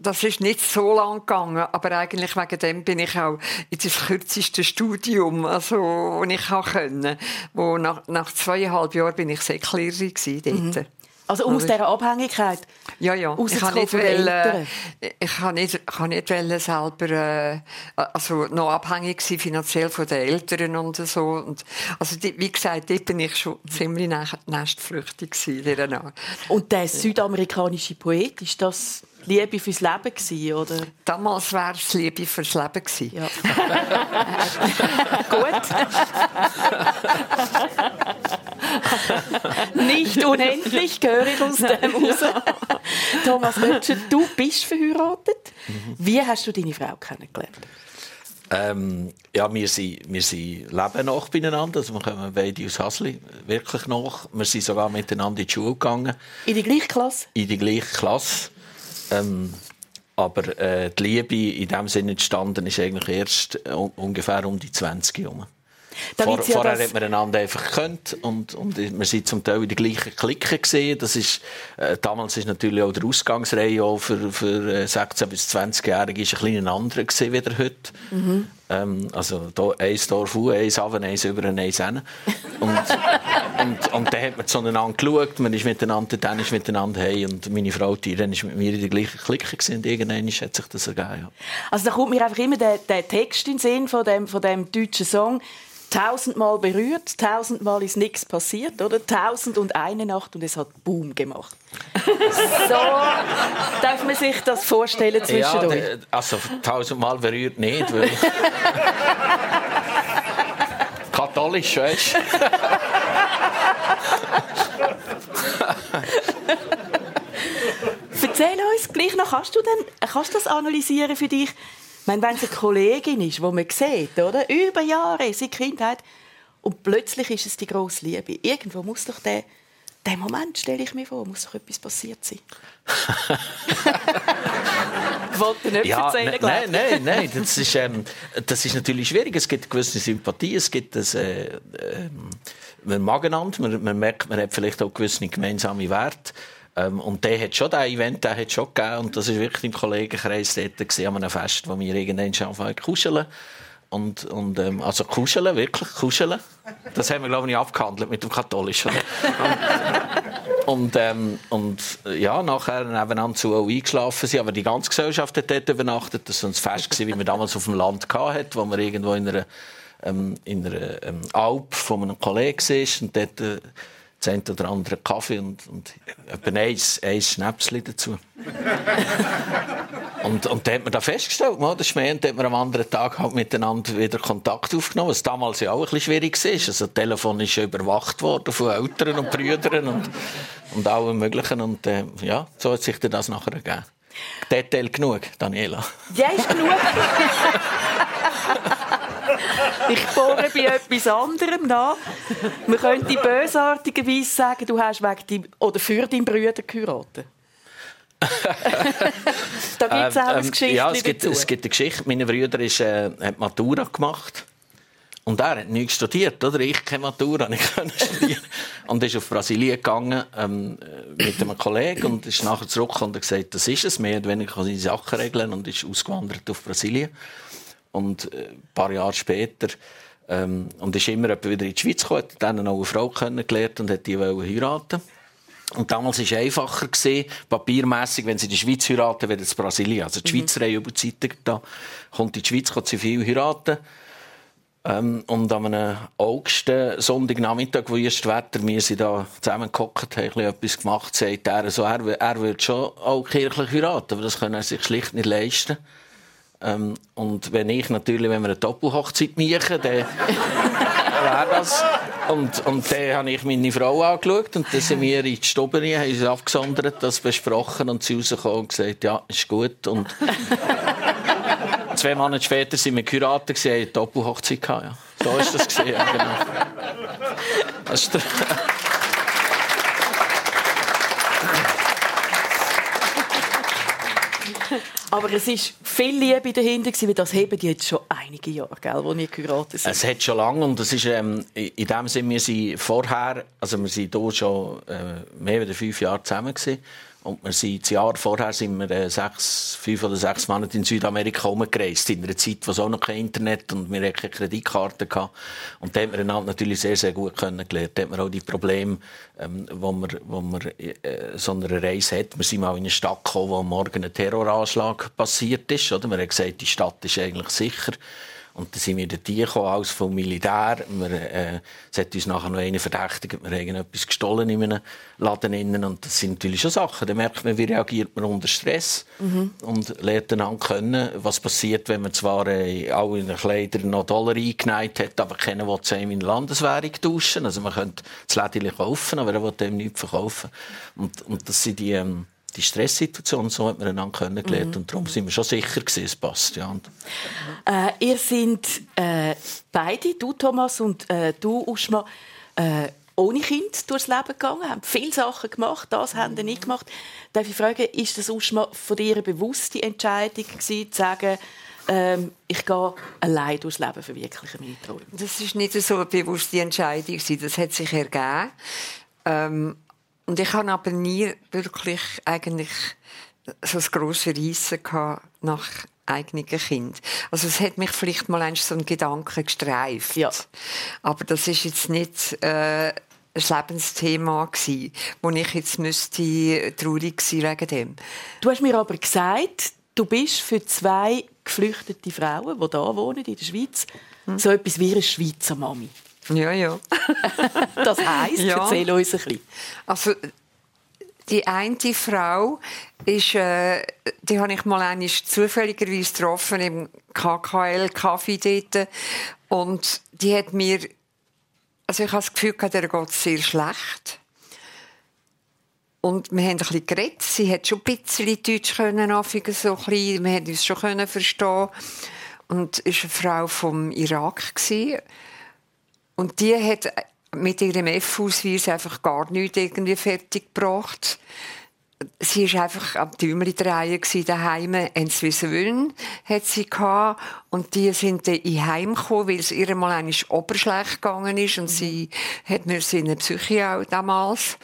Das ist nicht so lang gegangen, aber eigentlich wegen dem bin ich auch in das kürzeste Studium, also, wo ich auch können. Wo nach, nach zweieinhalb Jahren bin ich Säcklehrerin gewesen dort. Also um aus dieser Abhängigkeit Ja, ja. Ich kann nicht, wollen, ich kann nicht, kann nicht wollen selber, äh, also noch abhängig sein finanziell von den Eltern und so. Und, also, die, wie gesagt, dort bin ich schon ziemlich nestflüchtig gewesen, Und der südamerikanische Poet, ist das Liebe fürs Leben gewesen, oder? Damals wäre es Liebe fürs Leben gewesen. Ja. [laughs] Gut. [laughs] [laughs] Nicht unendlich höre ich aus dem raus. Thomas Lötscher, du bist verheiratet. Wie hast du deine Frau kennengelernt? Ähm, ja, wir sind, wir sind leben nach beieinander. Also wir kommen beide aus Hasli, wirklich nach. Wir sind sogar miteinander in die Schule gegangen. In die gleiche Klasse? In die gleiche Klasse. Ähm, aber äh, die Liebe in dem Sinne entstanden ist eigentlich erst äh, ungefähr um die 20 herum. Vor, ja vorher hat man einander einfach gekannt und, und wir sind zum Teil in der gleichen Clique gesehen. Das ist, äh, damals ist natürlich auch der Ausgangsreihe auch für, für 16- äh, bis 20-Jährige ein bisschen anderer gewesen, wie heute. Mhm. Ähm, also da, eins Dorf auf, eins runter, eins über, eins hin. Und, [laughs] und, und dann hat man zueinander geschaut, man ist miteinander, dann ist miteinander hey und meine Frau, die dann ist mit mir in der gleichen Clique gewesen, und irgendwann hat sich das ergeben. Ja. Also da kommt mir einfach immer der, der Text in den Sinn von dem, von dem deutschen Song tausendmal berührt, tausendmal ist nichts passiert, oder? Tausend und eine Nacht und es hat Boom gemacht. [laughs] so darf man sich das vorstellen zwischendurch. Ja, also tausendmal berührt nicht, weil [laughs] katholisch, weißt Erzähl uns gleich noch, kannst du, denn, kannst du das analysieren für dich? Meine, wenn es eine Kollegin ist, die man sieht, oder? über Jahre, seit Kindheit, und plötzlich ist es die grosse Liebe. Irgendwo muss doch der, der Moment, stelle ich mir vor, muss doch etwas passiert sein. [laughs] ich wollte nicht ja, erzählen, Nein, nein, nein, das ist, ähm, das ist natürlich schwierig. Es gibt gewisse Sympathie, es gibt das, äh, äh, man mag einander, man, man merkt, man hat vielleicht auch gewisse gemeinsame Werte. Ähm, und der hat schon, der Event, der hat schon gegeben. Und das war wirklich im Kollegenkreis dort gewesen, an einem Fest, wo wir irgendwann schon anfangen kuscheln. Und, und ähm, also kuscheln, wirklich kuscheln. Das haben wir, glaube ich, abgehandelt mit dem Katholischen. und, ähm, und ja, nachher nebeneinander zu auch eingeschlafen sind. Aber die ganze Gesellschaft hat dort übernachtet. Das war ein Fest, wie man damals auf dem Land hatte, wo man irgendwo in einer, ähm, in einer ähm, Alp von einem Kollegen war. Und dort, äh, das eine oder andere Kaffee und, und etwa ein, ein Schnäpschen dazu. [laughs] und, und da hat man da festgestellt, man, das Schmäh, und hat man am anderen Tag halt miteinander wieder Kontakt aufgenommen, was damals ja auch ein bisschen schwierig war. Also, das Telefon ist ja überwacht worden von Eltern und Brüdern und, und allem Möglichen. Und äh, ja, so hat sich das nachher ergeben. Detail genug, Daniela. Ja, ist genug. [laughs] Ich bohre bei etwas anderem nach. Man könnte bösartigerweise sagen, du hast wegen deinem, oder für deinen Bruder geheiratet. [laughs] da gibt es auch ähm, eine Geschichte Ja, es gibt, es gibt eine Geschichte. Mein Bruder ist, äh, hat Matura gemacht. Und er hat nichts studiert, oder? Ich keine Matura, ich [laughs] studieren. und ist auf Brasilien gegangen ähm, mit einem Kollegen und ist nachher zurückgekommen und hat gesagt, das ist es, mehr oder weniger seine Sachen regeln und ist ausgewandert auf Brasilien. Und äh, ein paar Jahre später ähm, und ist immer wieder in die Schweiz gekommen, hat dann noch eine Frau kennengelernt und hat die heiraten und damals war es einfacher, papiermässig, wenn sie der Schweiz heiraten, wäre es Brasilien. Also die mhm. Schweizer haben über die Zeit da, kommt in die Schweiz, kann sie viel heiraten. Ähm, und an einem August, Sonntagnachmittag, wo erst Wetter, wir sind da zusammengehockt, haben etwas gemacht, sagt er, so, er, er würde schon auch kirchlich heiraten, aber das kann er sich schlicht nicht leisten. Ähm, und wenn ich natürlich, wenn wir eine Doppelhochzeit machen, dann [laughs] wäre das. Und, und dann habe ich meine Frau angeschaut und dann sind wir in die Stube, haben uns abgesondert, das besprochen und sie rausgekommen und gesagt, ja, ist gut. Und [laughs] zwei Monate später sind wir geheiratet, haben eine Doppelhochzeit gehabt. Ja. So ist das gesehen. Ja, genau. Das ist [laughs] Aber es ist viel Liebe dahinter weil das heben die jetzt schon einige Jahre, gell, wo ihr geheiratet sind. Es hat schon lange und es ist, ähm, in dem Sinne, wir sind vorher, also wir sind hier schon äh, mehr als fünf Jahre zusammen gewesen. Und wir sind, das Jahr vorher sind wir äh, sechs, fünf oder sechs Monate in Südamerika rumgereist. In einer Zeit, wo es auch noch kein Internet und wir hatten keine Kreditkarte hatten. Und da haben wir einander natürlich sehr, sehr gut kennengelernt. Da hat man auch die Probleme, ähm, wo man, wo man äh, so eine Reise hat. Wir sind mal in eine Stadt gekommen, wo morgen ein Terroranschlag passiert ist. Oder? Man hat gesagt, die Stadt ist eigentlich sicher. Und dann sind wir dort gekommen, alles vom Militär. Wir, äh, es hat uns nachher noch einer verdächtigt, wir haben etwas gestohlen in einem Laden. Innen. Und das sind natürlich schon Sachen. Da merkt man, wie reagiert man unter Stress. Mhm. Und lernt dann kennen, was passiert, wenn man zwar äh, auch in den Kleidern noch Dollar eingeneigt hat, aber keiner will es in Landeswährung tauschen. Also man könnte das Lädchen kaufen, aber er will dem nichts verkaufen. Und, und das sind die... Ähm, die Stresssituation, so hat man einander kennengelernt. Mhm. Und darum sind wir schon sicher gewesen, es passt. Ja. Äh, ihr seid äh, beide, du Thomas und äh, du Uschma, äh, ohne Kind durchs Leben gegangen, haben viele Sachen gemacht, das haben sie nicht gemacht. Darf ich fragen, ist das Uschma von dir eine bewusste Entscheidung gewesen, zu sagen, ähm, ich gehe allein durchs Leben verwirklichen meine Träume? Das ist nicht so eine bewusste Entscheidung, das hat sich ergeben. Ähm, und ich habe aber nie wirklich eigentlich so ein grosses Reissen nach eigenen Kind. Also es hat mich vielleicht mal so ein Gedanke gestreift. Ja. Aber das ist jetzt nicht äh, ein Lebensthema gewesen, wo ich jetzt müsste traurig sein wegen dem. Du hast mir aber gesagt, du bist für zwei geflüchtete Frauen, die hier wohnen in der Schweiz, hm. so etwas wie eine Schweizer Mami. Ja, ja. [laughs] das heisst, ja. erzähl uns ein bisschen. Also, die eine Frau ist, äh, die habe ich mal einmal zufälligerweise getroffen im KKL Kaffee dort. Und die hat mir, also ich habe das Gefühl, der geht sehr schlecht. Und wir haben ein bisschen geredet. Sie hat schon ein bisschen Deutsch können, so ein bisschen. Wir haben uns schon verstehen. Und es war eine Frau vom Irak. Gewesen. Und die hat mit ihrem F-Ausweis einfach gar nichts irgendwie fertig gebracht. Sie war einfach am Tümeli drehen daheim, sie wollen, hat sie gehabt. Und die sind dann in Heim gekommen, weil es ihr mal einmal oberschlecht gegangen ist und sie hat mir in der Psyche auch damals.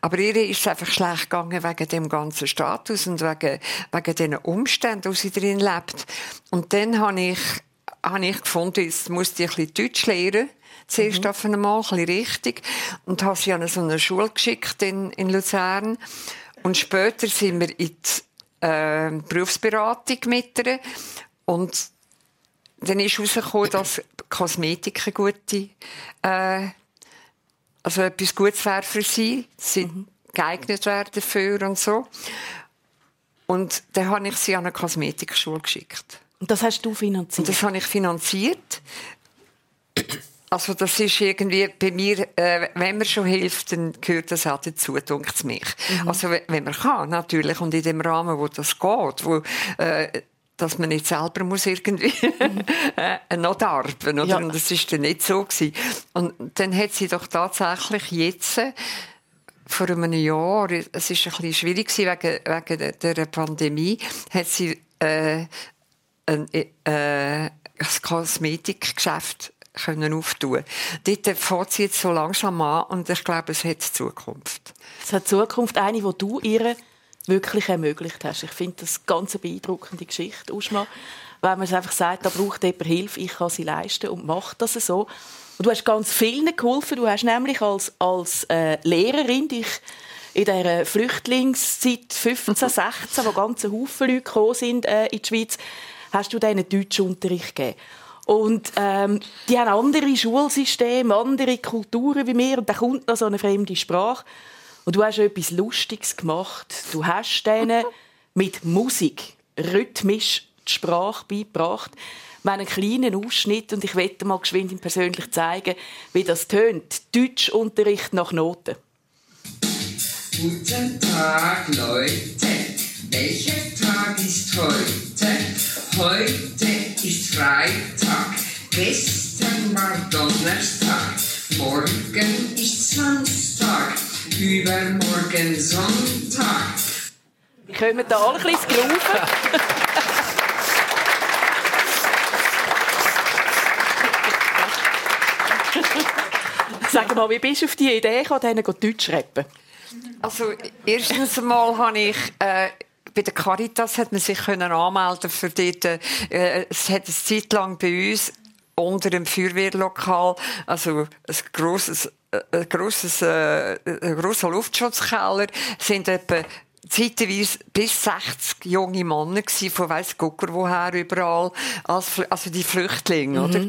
Aber ihr ist es einfach schlecht gegangen wegen dem ganzen Status und wegen, wegen den Umständen, wo sie drin lebt. Und dann habe ich, habe ich gefunden, jetzt muss ich ein bisschen Deutsch lernen zuerst mhm. einmal, ein bisschen richtig. Und habe sie an so eine Schule geschickt in, in Luzern. Und später sind wir in die äh, Berufsberatung mit ihr. Und dann ist herausgekommen, dass Kosmetik eine gute, äh, also etwas Gutes wäre für sie. Sie mhm. geeignet wäre dafür und so. Und dann habe ich sie an eine Kosmetikschule geschickt. Und das hast du finanziert? Und das habe ich finanziert. Also das ist irgendwie bei mir, äh, wenn man schon hilft, dann gehört das auch dazu, denkt es mich. Mhm. Also wenn man kann, natürlich, und in dem Rahmen, wo das geht, wo äh, dass man nicht selber muss irgendwie äh, [laughs] noch darben, oder? Ja. Und das ist dann nicht so gewesen. Und dann hat sie doch tatsächlich jetzt vor einem Jahr, es ist ein bisschen schwierig gewesen wegen, wegen der Pandemie, hat sie äh, ein, äh, ein Kosmetikgeschäft können auftun. Dort fährt sie jetzt so langsam an und ich glaube, es hat Zukunft. Es hat Zukunft, eine, die du ihr wirklich ermöglicht hast. Ich finde das eine ganz beeindruckende Geschichte, Uschma. Wenn man einfach sagt, da braucht jemand Hilfe, ich kann sie leisten und macht das so. Und du hast ganz vielen geholfen. Du hast nämlich als, als äh, Lehrerin dich in der Flüchtlingszeit 15, 16, [laughs] wo ganze Haufen Leute gekommen sind äh, in die Schweiz, hast du denen Deutschunterricht gegeben. Und ähm, die haben andere Schulsysteme, andere Kulturen wie wir. Und da kommt noch so eine fremde Sprache. Und du hast etwas Lustiges gemacht. Du hast denen [laughs] mit Musik rhythmisch die Sprache beigebracht. Wir haben einen kleinen Ausschnitt und ich werde mal geschwind ihm persönlich zeigen, wie das tönt. Deutschunterricht nach Noten. Guten Tag, Leute. Welcher Tag ist heute? Heute ist Freitag. Gestern war Donnerstag. Morgen ist Samstag. Übermorgen Sonntag. Wir kommen da alle ein bisschen Graufen. Sag mal, wie bist du auf die Idee gekommen, Deutsch zu rappen? Also, erstens einmal habe ich äh, bei der Caritas hat man sich können anmelden für dort, äh, es hat eine Zeit lang bei uns unter dem Feuerwehrlokal, also ein grosses, äh, ein grosses, äh, ein grosser Luftschutzkeller, sind etwa zeitweise bis 60 junge Männer gsi von weiss Gucker woher überall, als, also die Flüchtlinge, mhm. oder?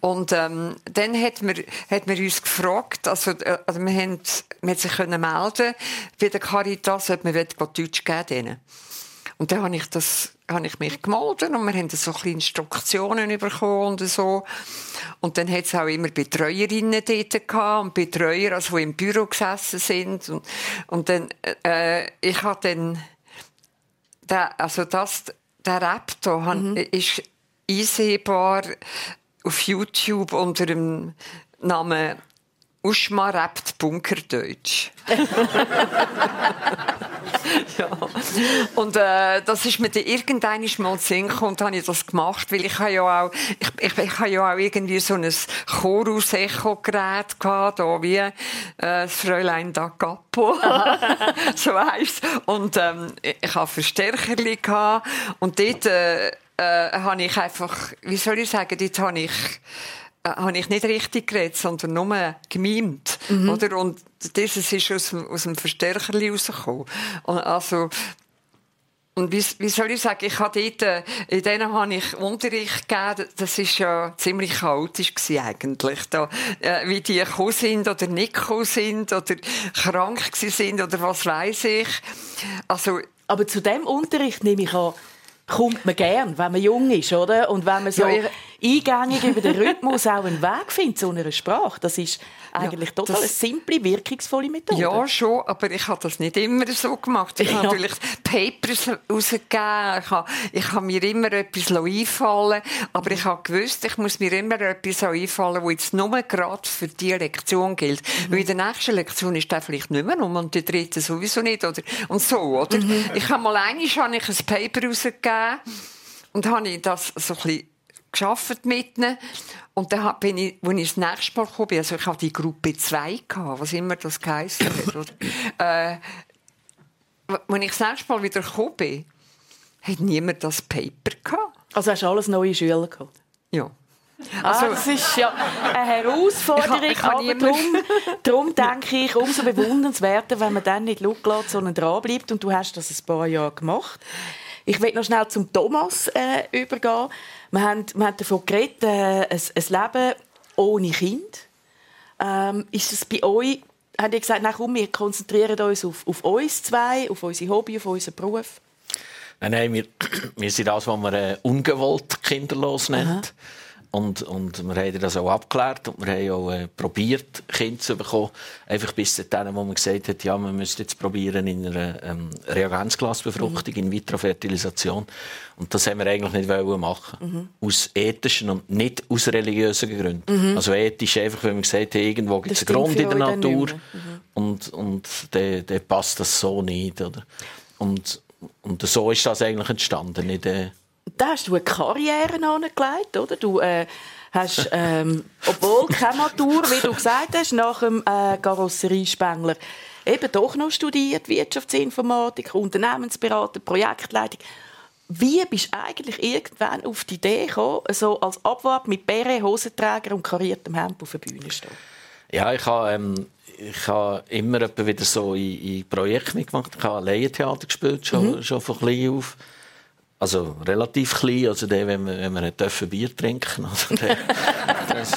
Und ähm, dann hat man, hat man uns gefragt, also, äh, also wir haben, wir haben sich können melden bei der Caritas, ob man Deutsch geben denen. Und dann habe ich das, habe ich mich gemeldet und wir haben so kleine Instruktionen bekommen und so. Und dann hat es auch immer Betreuerinnen dort gehabt und Betreuer, also die im Büro gesessen sind. Und, und dann, äh, ich habe dann, der, also das, der Rap da mhm. ist einsehbar auf YouTube unter dem Namen Uschma rappt Bunkerdeutsch. [laughs] ja. Und äh, das ist mir dann irgendwann mal Sinn und habe ich das gemacht, weil ich habe ja auch, ich, ich, ich habe ja auch irgendwie so ein Chorus-Echo-Gerät gehabt, da wie äh, das Fräulein da Capo, [laughs] so heisst Und ähm, ich habe Verstärkerli gehabt und dort äh, äh, habe ich einfach, wie soll ich sagen, dort habe ich habe ich nicht richtig geredet, sondern nur gemimt. Mhm. Oder? Und dieses ist aus dem, aus dem Verstärker rausgekommen. Und also, und wie, wie soll ich sagen, ich habe dort, äh, in denen habe ich Unterricht gegeben, das ist ja ziemlich chaotisch gewesen eigentlich, da, äh, wie die gekommen sind oder nicht gekommen sind oder krank sind oder was weiß ich. Also, aber zu dem Unterricht nehme ich an, kommt man gern, wenn man jung ist, oder? Und wenn man so ja, eingängig über den Rhythmus auch einen Weg findet zu einer Sprache. Das ist eigentlich ja, total eine simple, wirkungsvolle Methode. Ja, schon, aber ich habe das nicht immer so gemacht. Ich ja. habe natürlich Papers rausgegeben, ich habe, ich habe mir immer etwas einfallen aber ich habe gewusst, ich muss mir immer etwas einfallen, das jetzt nur gerade für diese Lektion gilt. Mhm. Weil in der nächsten Lektion ist der vielleicht nicht mehr um und die dritte sowieso nicht, oder? Und so, oder? Mhm. Ich habe mal einmal habe ich ein Paper rausgegeben und habe das so ein bisschen geschafft mit ihnen. Und dann bin ich, als ich das nächste Mal gekommen bin, also ich hatte die Gruppe 2 gehabt, was immer das geheißen hat, oder? [coughs] äh, als ich das nächste Mal wieder gekommen bin, hat niemand das Paper gehabt. Also hast du alles neue Schüler gehabt? Ja. Also, ah, das ist ja eine Herausforderung, ich kann, ich aber darum, darum denke ich, umso bewundernswerter, wenn man dann nicht schaut lässt, sondern dranbleibt. Und du hast das ein paar Jahre gemacht. Ich will noch schnell zum Thomas äh, übergehen. Wir haben, wir haben davon geredet, äh, ein, ein Leben ohne Kind. Ähm, ist es bei euch, habt ihr gesagt, na komm, wir konzentrieren uns auf, auf uns zwei, auf unsere Hobby, auf unseren Beruf? Nein, nein, wir, [clears throat] wir sind das, was man äh, ungewollt kinderlos nennt. Aha. Und, und wir haben das auch abgeklärt und wir haben auch äh, probiert, Kinder zu bekommen. Einfach bis dahin, wo man gesagt hat, ja, man müsste jetzt probieren in einer ähm, Reagenzglasbefruchtung, mhm. in Vitro-Fertilisation. Und das haben wir eigentlich nicht wollen machen. Mhm. Aus ethischen und nicht aus religiösen Gründen. Mhm. Also ethisch einfach, wenn man gesagt hat, irgendwo gibt es einen Grund in der Natur. Mhm. Und, und dann, dann passt das so nicht. Oder? Und, und so ist das eigentlich entstanden. Nicht, äh, da hast du eine Karriere angelegt, oder? Du äh, hast, ähm, obwohl keine Matur, wie du gesagt hast, nach dem äh, Karosseriespengler eben doch noch studiert, Wirtschaftsinformatik, Unternehmensberater, Projektleitung. Wie bist du eigentlich irgendwann auf die Idee gekommen, so als Abwart mit Bären, Hosenträger und kariertem Hemd auf der Bühne stehen? Ja, ich habe, ähm, ich habe immer wieder so in, in Projekten mitgemacht. Ich habe Laientheater gespielt, schon, mhm. schon von klein auf. Also relativ klein, also der, wenn wir, wenn wir ein Bier trinken. Also [laughs] der, das,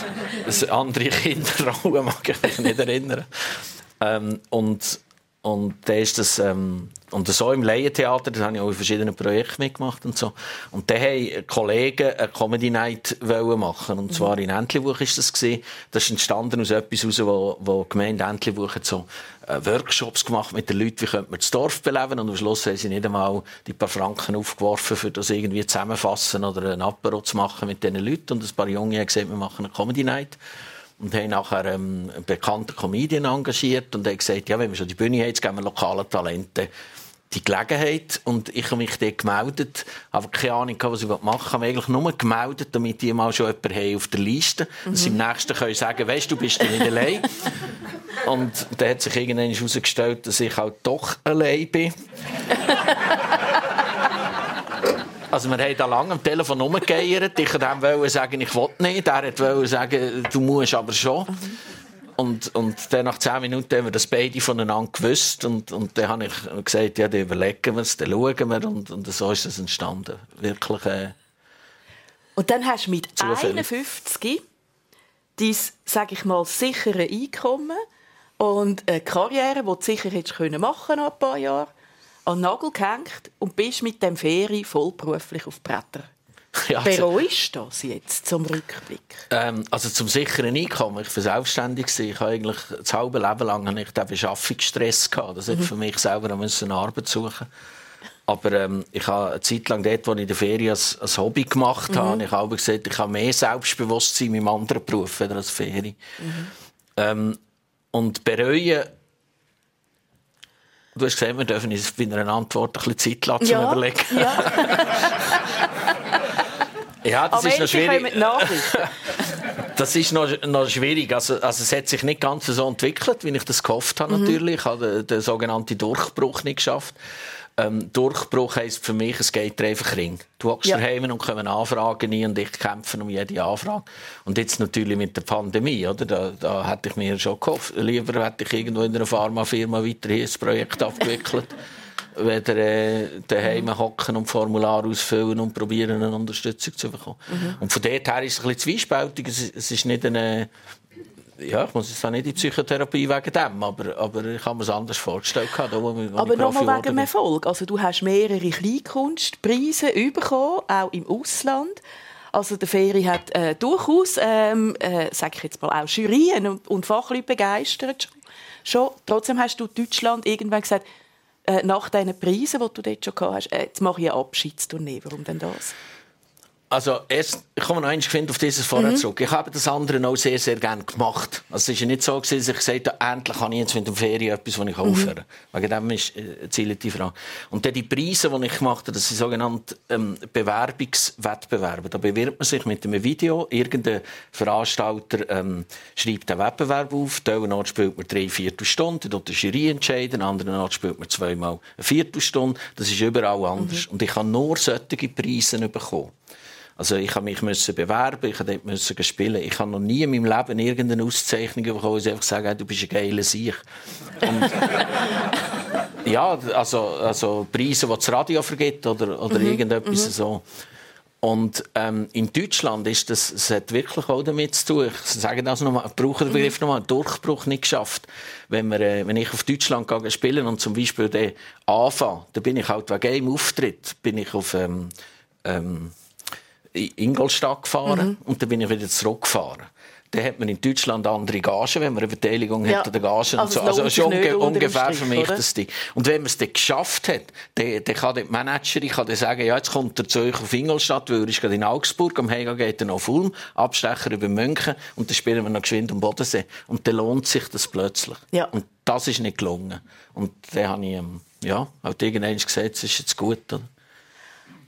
das andere Kinderrollen [laughs] mag ich mich nicht erinnern. Ähm, und, und der ist das, ähm, und so im Laientheater, da habe ich auch in verschiedenen Projekten mitgemacht und so. Und da haben Kollegen eine Comedy Night machen. Und zwar in Entlebuch ist das gesehen. Das ist entstanden aus etwas heraus, wo, wo die Gemeinde Entlebuch hat so äh, Workshops gemacht mit den Leuten, wie könnte man das Dorf beleben. Und am Schluss haben sie nicht einmal die paar Franken aufgeworfen, für das irgendwie zusammenfassen oder ein Apero zu machen mit diesen Leuten. Und ein paar Junge haben gesagt, wir machen eine Comedy Night und haben nachher ähm, einen bekannten Comedian engagiert und haben gesagt, ja, wenn wir schon die Bühne haben, jetzt geben wir lokale Talente die Gelegenheit und ich habe mich dort gemeldet, habe keine Ahnung, was ich machen wollte. Ich habe eigentlich nur gemeldet, damit die mal schon jemanden haben auf der Liste. Mhm. Dass sie im nächsten können sagen, weißt du, bist du nicht allein. und dann hat sich irgendwann herausgestellt, dass ich halt doch allein bin. [laughs] Also wir haben da lange am Telefon rumgegeiert. Ich wollte sagen, ich will nicht. Er wollte sagen, du musst aber schon. Und, und dann nach zehn Minuten haben wir das beide voneinander gewusst. Und, und dann habe ich gesagt, ja, dann überlegen wir es, dann schauen wir. Und, und so ist es entstanden. Wirklich. Äh, und dann hast du mit zufällig. 51 dein, sage ich mal, sichere Einkommen und eine Karriere, die du sicher hättest machen können, ein paar Jahre, an den Nagel gehängt und bist mit dem Ferien vollberuflich auf Bretter [laughs] ja, also, Bereust du das jetzt zum Rückblick? Ähm, also zum sicheren Einkommen. Ich war selbstständig. Ich habe eigentlich das halbe Leben lang ich den Beschaffungsstress gehabt. Das mhm. für mich selber eine Arbeit suchen. Aber ähm, ich habe eine Zeit lang dort, wo ich in der Ferien als, als Hobby gemacht habe, mhm. ich habe gesagt, ich habe mehr Selbstbewusstsein in meinem anderen Beruf als Ferien. Mhm. Ähm, und bereuen Du hast gesehen, wir dürfen uns bei einer Antwort ein bisschen Zeit lassen, ja. überlegen. Ja. [laughs] Ja, das ist noch schwierig. [laughs] das ist noch, noch schwierig. Also, also, es hat sich nicht ganz so entwickelt, wie ich das gehofft habe, mhm. natürlich. Ich habe den, den sogenannten Durchbruch nicht geschafft. Ähm, Durchbruch heisst für mich, es geht einfach ring. Du hockst ja. daheim und kommen Anfragen nie und ich kämpfe um jede Anfrage. Und jetzt natürlich mit der Pandemie, oder? Da, da hätte ich mir schon gehofft. Lieber hätte ich irgendwo in einer Pharmafirma weiterhin ein Projekt abgewickelt [laughs] weder äh, daheim hocken und Formular ausfüllen und probieren, eine Unterstützung zu bekommen. Mhm. Und von dort her ist es ein bisschen zwiespältig. Es, es ist nicht eine ja, ich muss jetzt auch nicht in die Psychotherapie wegen dem, aber, aber ich habe mir es anders vorgestellt. Da, wo, wo aber nochmal wegen dem Erfolg. Also du hast mehrere Kleinkunstpreise bekommen, auch im Ausland. Also der Feri hat äh, durchaus, ähm, äh, sage ich jetzt mal, auch Jurien und, und Fachleute begeistert. Schon. Trotzdem hast du Deutschland irgendwann gesagt, äh, nach diesen Preisen, die du dort schon gehabt hast, äh, jetzt mache ich eine Abschiedstournee. Warum denn das? Also erst, ich komme noch eins auf dieses vorher mhm. zurück. Ich habe das andere auch sehr, sehr gerne gemacht. Also es ist ja nicht so, dass ich gesagt habe, endlich habe ich jetzt mit der Ferien etwas, das ich mhm. aufhören. Wegen dem ist äh, zielt die Frage. Und dann die Preise, die ich gemacht habe, das sind sogenannte ähm, Bewerbungswettbewerbe. Da bewirbt man sich mit einem Video. Irgendein Veranstalter ähm, schreibt einen Wettbewerb auf. Ort spielt man drei Viertelstunden, dort die Jury entscheiden. An anderen spielt man zweimal eine Viertelstunde. Das ist überall anders. Mhm. Und ich habe nur solche Preise bekommen. Also ich habe mich müssen bewerben, ich habe dort müssen spielen. Ich habe noch nie in meinem Leben irgendeine Auszeichnung bekommen, wo ich einfach sage, du bist ein geiler Sieg. [laughs] ja, also, also Preise, die das Radio vergibt oder, oder mhm. irgendetwas mhm. so. Und ähm, in Deutschland ist das, das hat wirklich auch damit zu tun. Ich sage das nochmal, ich brauche den Begriff mhm. nochmal, Durchbruch nicht geschafft. Wenn, wir, äh, wenn ich auf Deutschland gehe spielen und zum Beispiel den anfange, dann bin ich halt wegen einem Auftritt, bin ich auf ähm, ähm, Ingolstadt gefahren mhm. und dann bin ich wieder zurückgefahren. Dann hat man in Deutschland andere Gagen, wenn man eine Beteiligung ja. hat oder Gagen also und so. Also schon unge ungefähr für mich oder? das Ding. Und wenn man es dann geschafft hat, dann, dann kann der Manager kann dann sagen, ja, jetzt kommt er zu euch auf Ingolstadt, weil er ist gerade in Augsburg, am Hega geht er noch auf Ulm, Abstecher über München und dann spielen wir noch geschwind am Bodensee. Und dann lohnt sich das plötzlich. Ja. Und das ist nicht gelungen. Und dann habe ich, ähm, ja, halt irgendwann gesagt, es ist jetzt gut. Oder?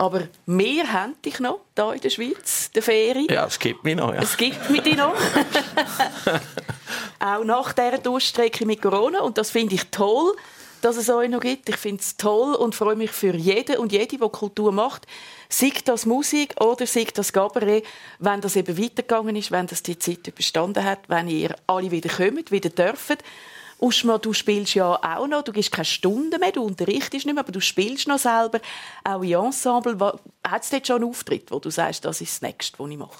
Aber wir haben dich noch hier in der Schweiz, der Ferien. Ja, es gibt mich noch. Ja. Es gibt mich noch. [laughs] Auch nach dieser Durchstrecke mit Corona. Und das finde ich toll, dass es euch noch gibt. Ich finde es toll und freue mich für jeden und jede, die Kultur macht. Sei das Musik oder sei das Gabaret, wenn das eben weitergegangen ist, wenn das die Zeit überstanden hat, wenn ihr alle wieder kommt, wieder dürft. Uschma, du spielst ja auch noch, du gibst keine Stunden mehr, du unterrichtest nicht mehr, aber du spielst noch selber, auch in Ensemble. Hat es dort schon einen Auftritt, wo du sagst, das ist das Nächste, was ich mache?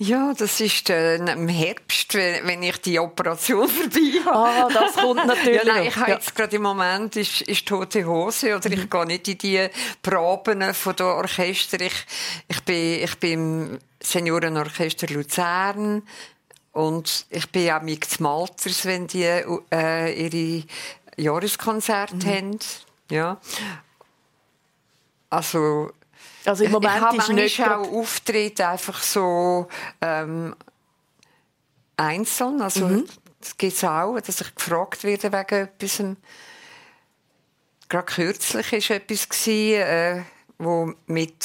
Ja, das ist äh, im Herbst, wenn ich die Operation [laughs] vorbei habe. Ah, das kommt natürlich. ja, nein, ich habe jetzt gerade im Moment ist, ist tote Hose oder ich mhm. gehe nicht in die Proben von der Orchester. Ich, ich bin, ich bin im Seniorenorchester Luzern und ich bin auch mit Malters, wenn die äh, ihre Jahreskonzerte mhm. haben. Ja. Also, also im Moment ich habe ist nicht auch Auftritte einfach so ähm, einzeln. Also, mhm. das gibt es auch, dass ich gefragt werde wegen etwas. gerade kürzlich war etwas, gewesen, äh, wo mit,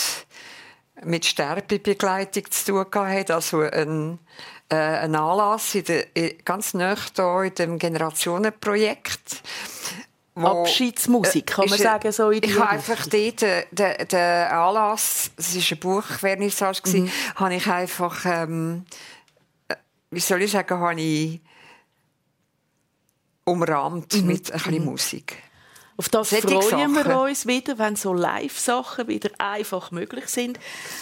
mit Sterbebegleitung zu tun hat. Also ein, äh, ein Anlass in der, ganz nah hier in dem Generationenprojekt. Abschiedsmusik, kann man sagen, so in Ich habe einfach dort den, den, den Anlass, es war ein Buchvernissage, mhm. habe ich einfach, ähm, äh, wie soll ich sagen, habe ich umrahmt mhm. mit ein bisschen mhm. Musik. Auf das freuen wir uns wieder, wenn so Live-Sachen wieder einfach möglich sind.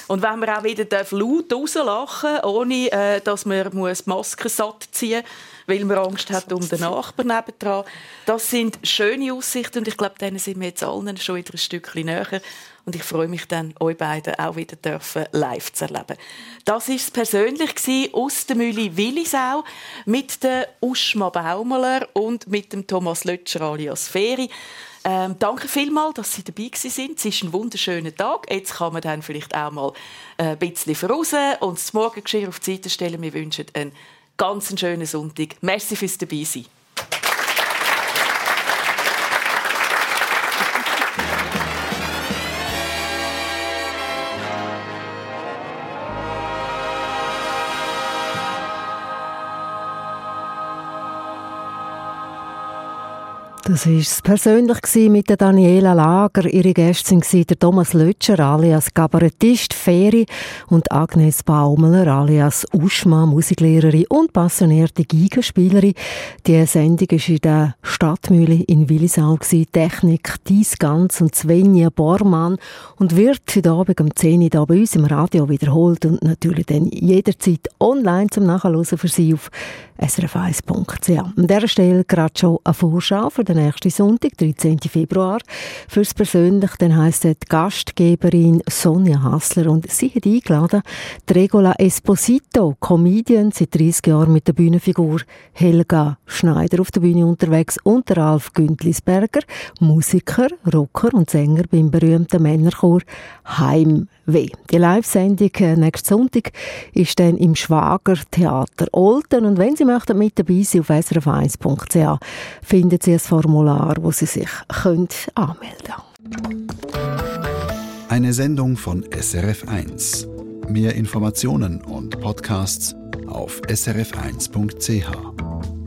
Und wenn wir auch wieder laut rauslachen ohne äh, dass man die Maske satt ziehen muss, weil man Angst hat um den Nachbarn nebendran. Das sind schöne Aussichten und ich glaube, denen sind wir jetzt allen schon wieder ein Stückchen näher. Und ich freue mich dann, euch beiden auch wieder dürfen live zu erleben. Das war es persönlich aus der Mühle Willisau mit der Uschma Baumeler und mit dem Thomas Lötscher alias Feri. Ähm, danke vielmals, dass Sie dabei sind. Es ist ein wunderschöner Tag. Jetzt kann man dann vielleicht auch mal äh, ein bisschen voraus und das Morgengeschirr auf die Seite stellen. Wir wünschen einen ganz schönen Sonntag. Merci fürs Dabeisein. Das war es persönlich mit der Daniela Lager. Ihre Gästin waren Thomas Lötscher alias Kabarettist, Feri und Agnes Baumler alias Uschma, Musiklehrerin und passionierte Gigaspielerin. Die Sendung war in der Stadtmühle in Willisau. Technik Dies Ganz und Svenja Bormann und wird heute Abend um 10 Uhr bei uns im Radio wiederholt und natürlich dann jederzeit online zum Nachhören für Sie auf srf1.ch. An dieser Stelle gerade schon eine Vorschau für den nächsten Sonntag, 13. Februar. Fürs Persönlich, dann heisst die Gastgeberin Sonja Hassler und sie hat eingeladen, die Regola Esposito, Comedian, seit 30 Jahren mit der Bühnenfigur Helga Schneider auf der Bühne unterwegs und der Ralf Gündlisberger, Musiker, Rocker und Sänger beim berühmten Männerchor Heim weh. Die Live-Sendung äh, nächsten Sonntag ist dann im Schwager Theater Olten und wenn Sie möchten mit dabei sein auf srf1.ch finden Sie ein Formular, wo Sie sich können anmelden können. Eine Sendung von SRF1. Mehr Informationen und Podcasts auf srf1.ch.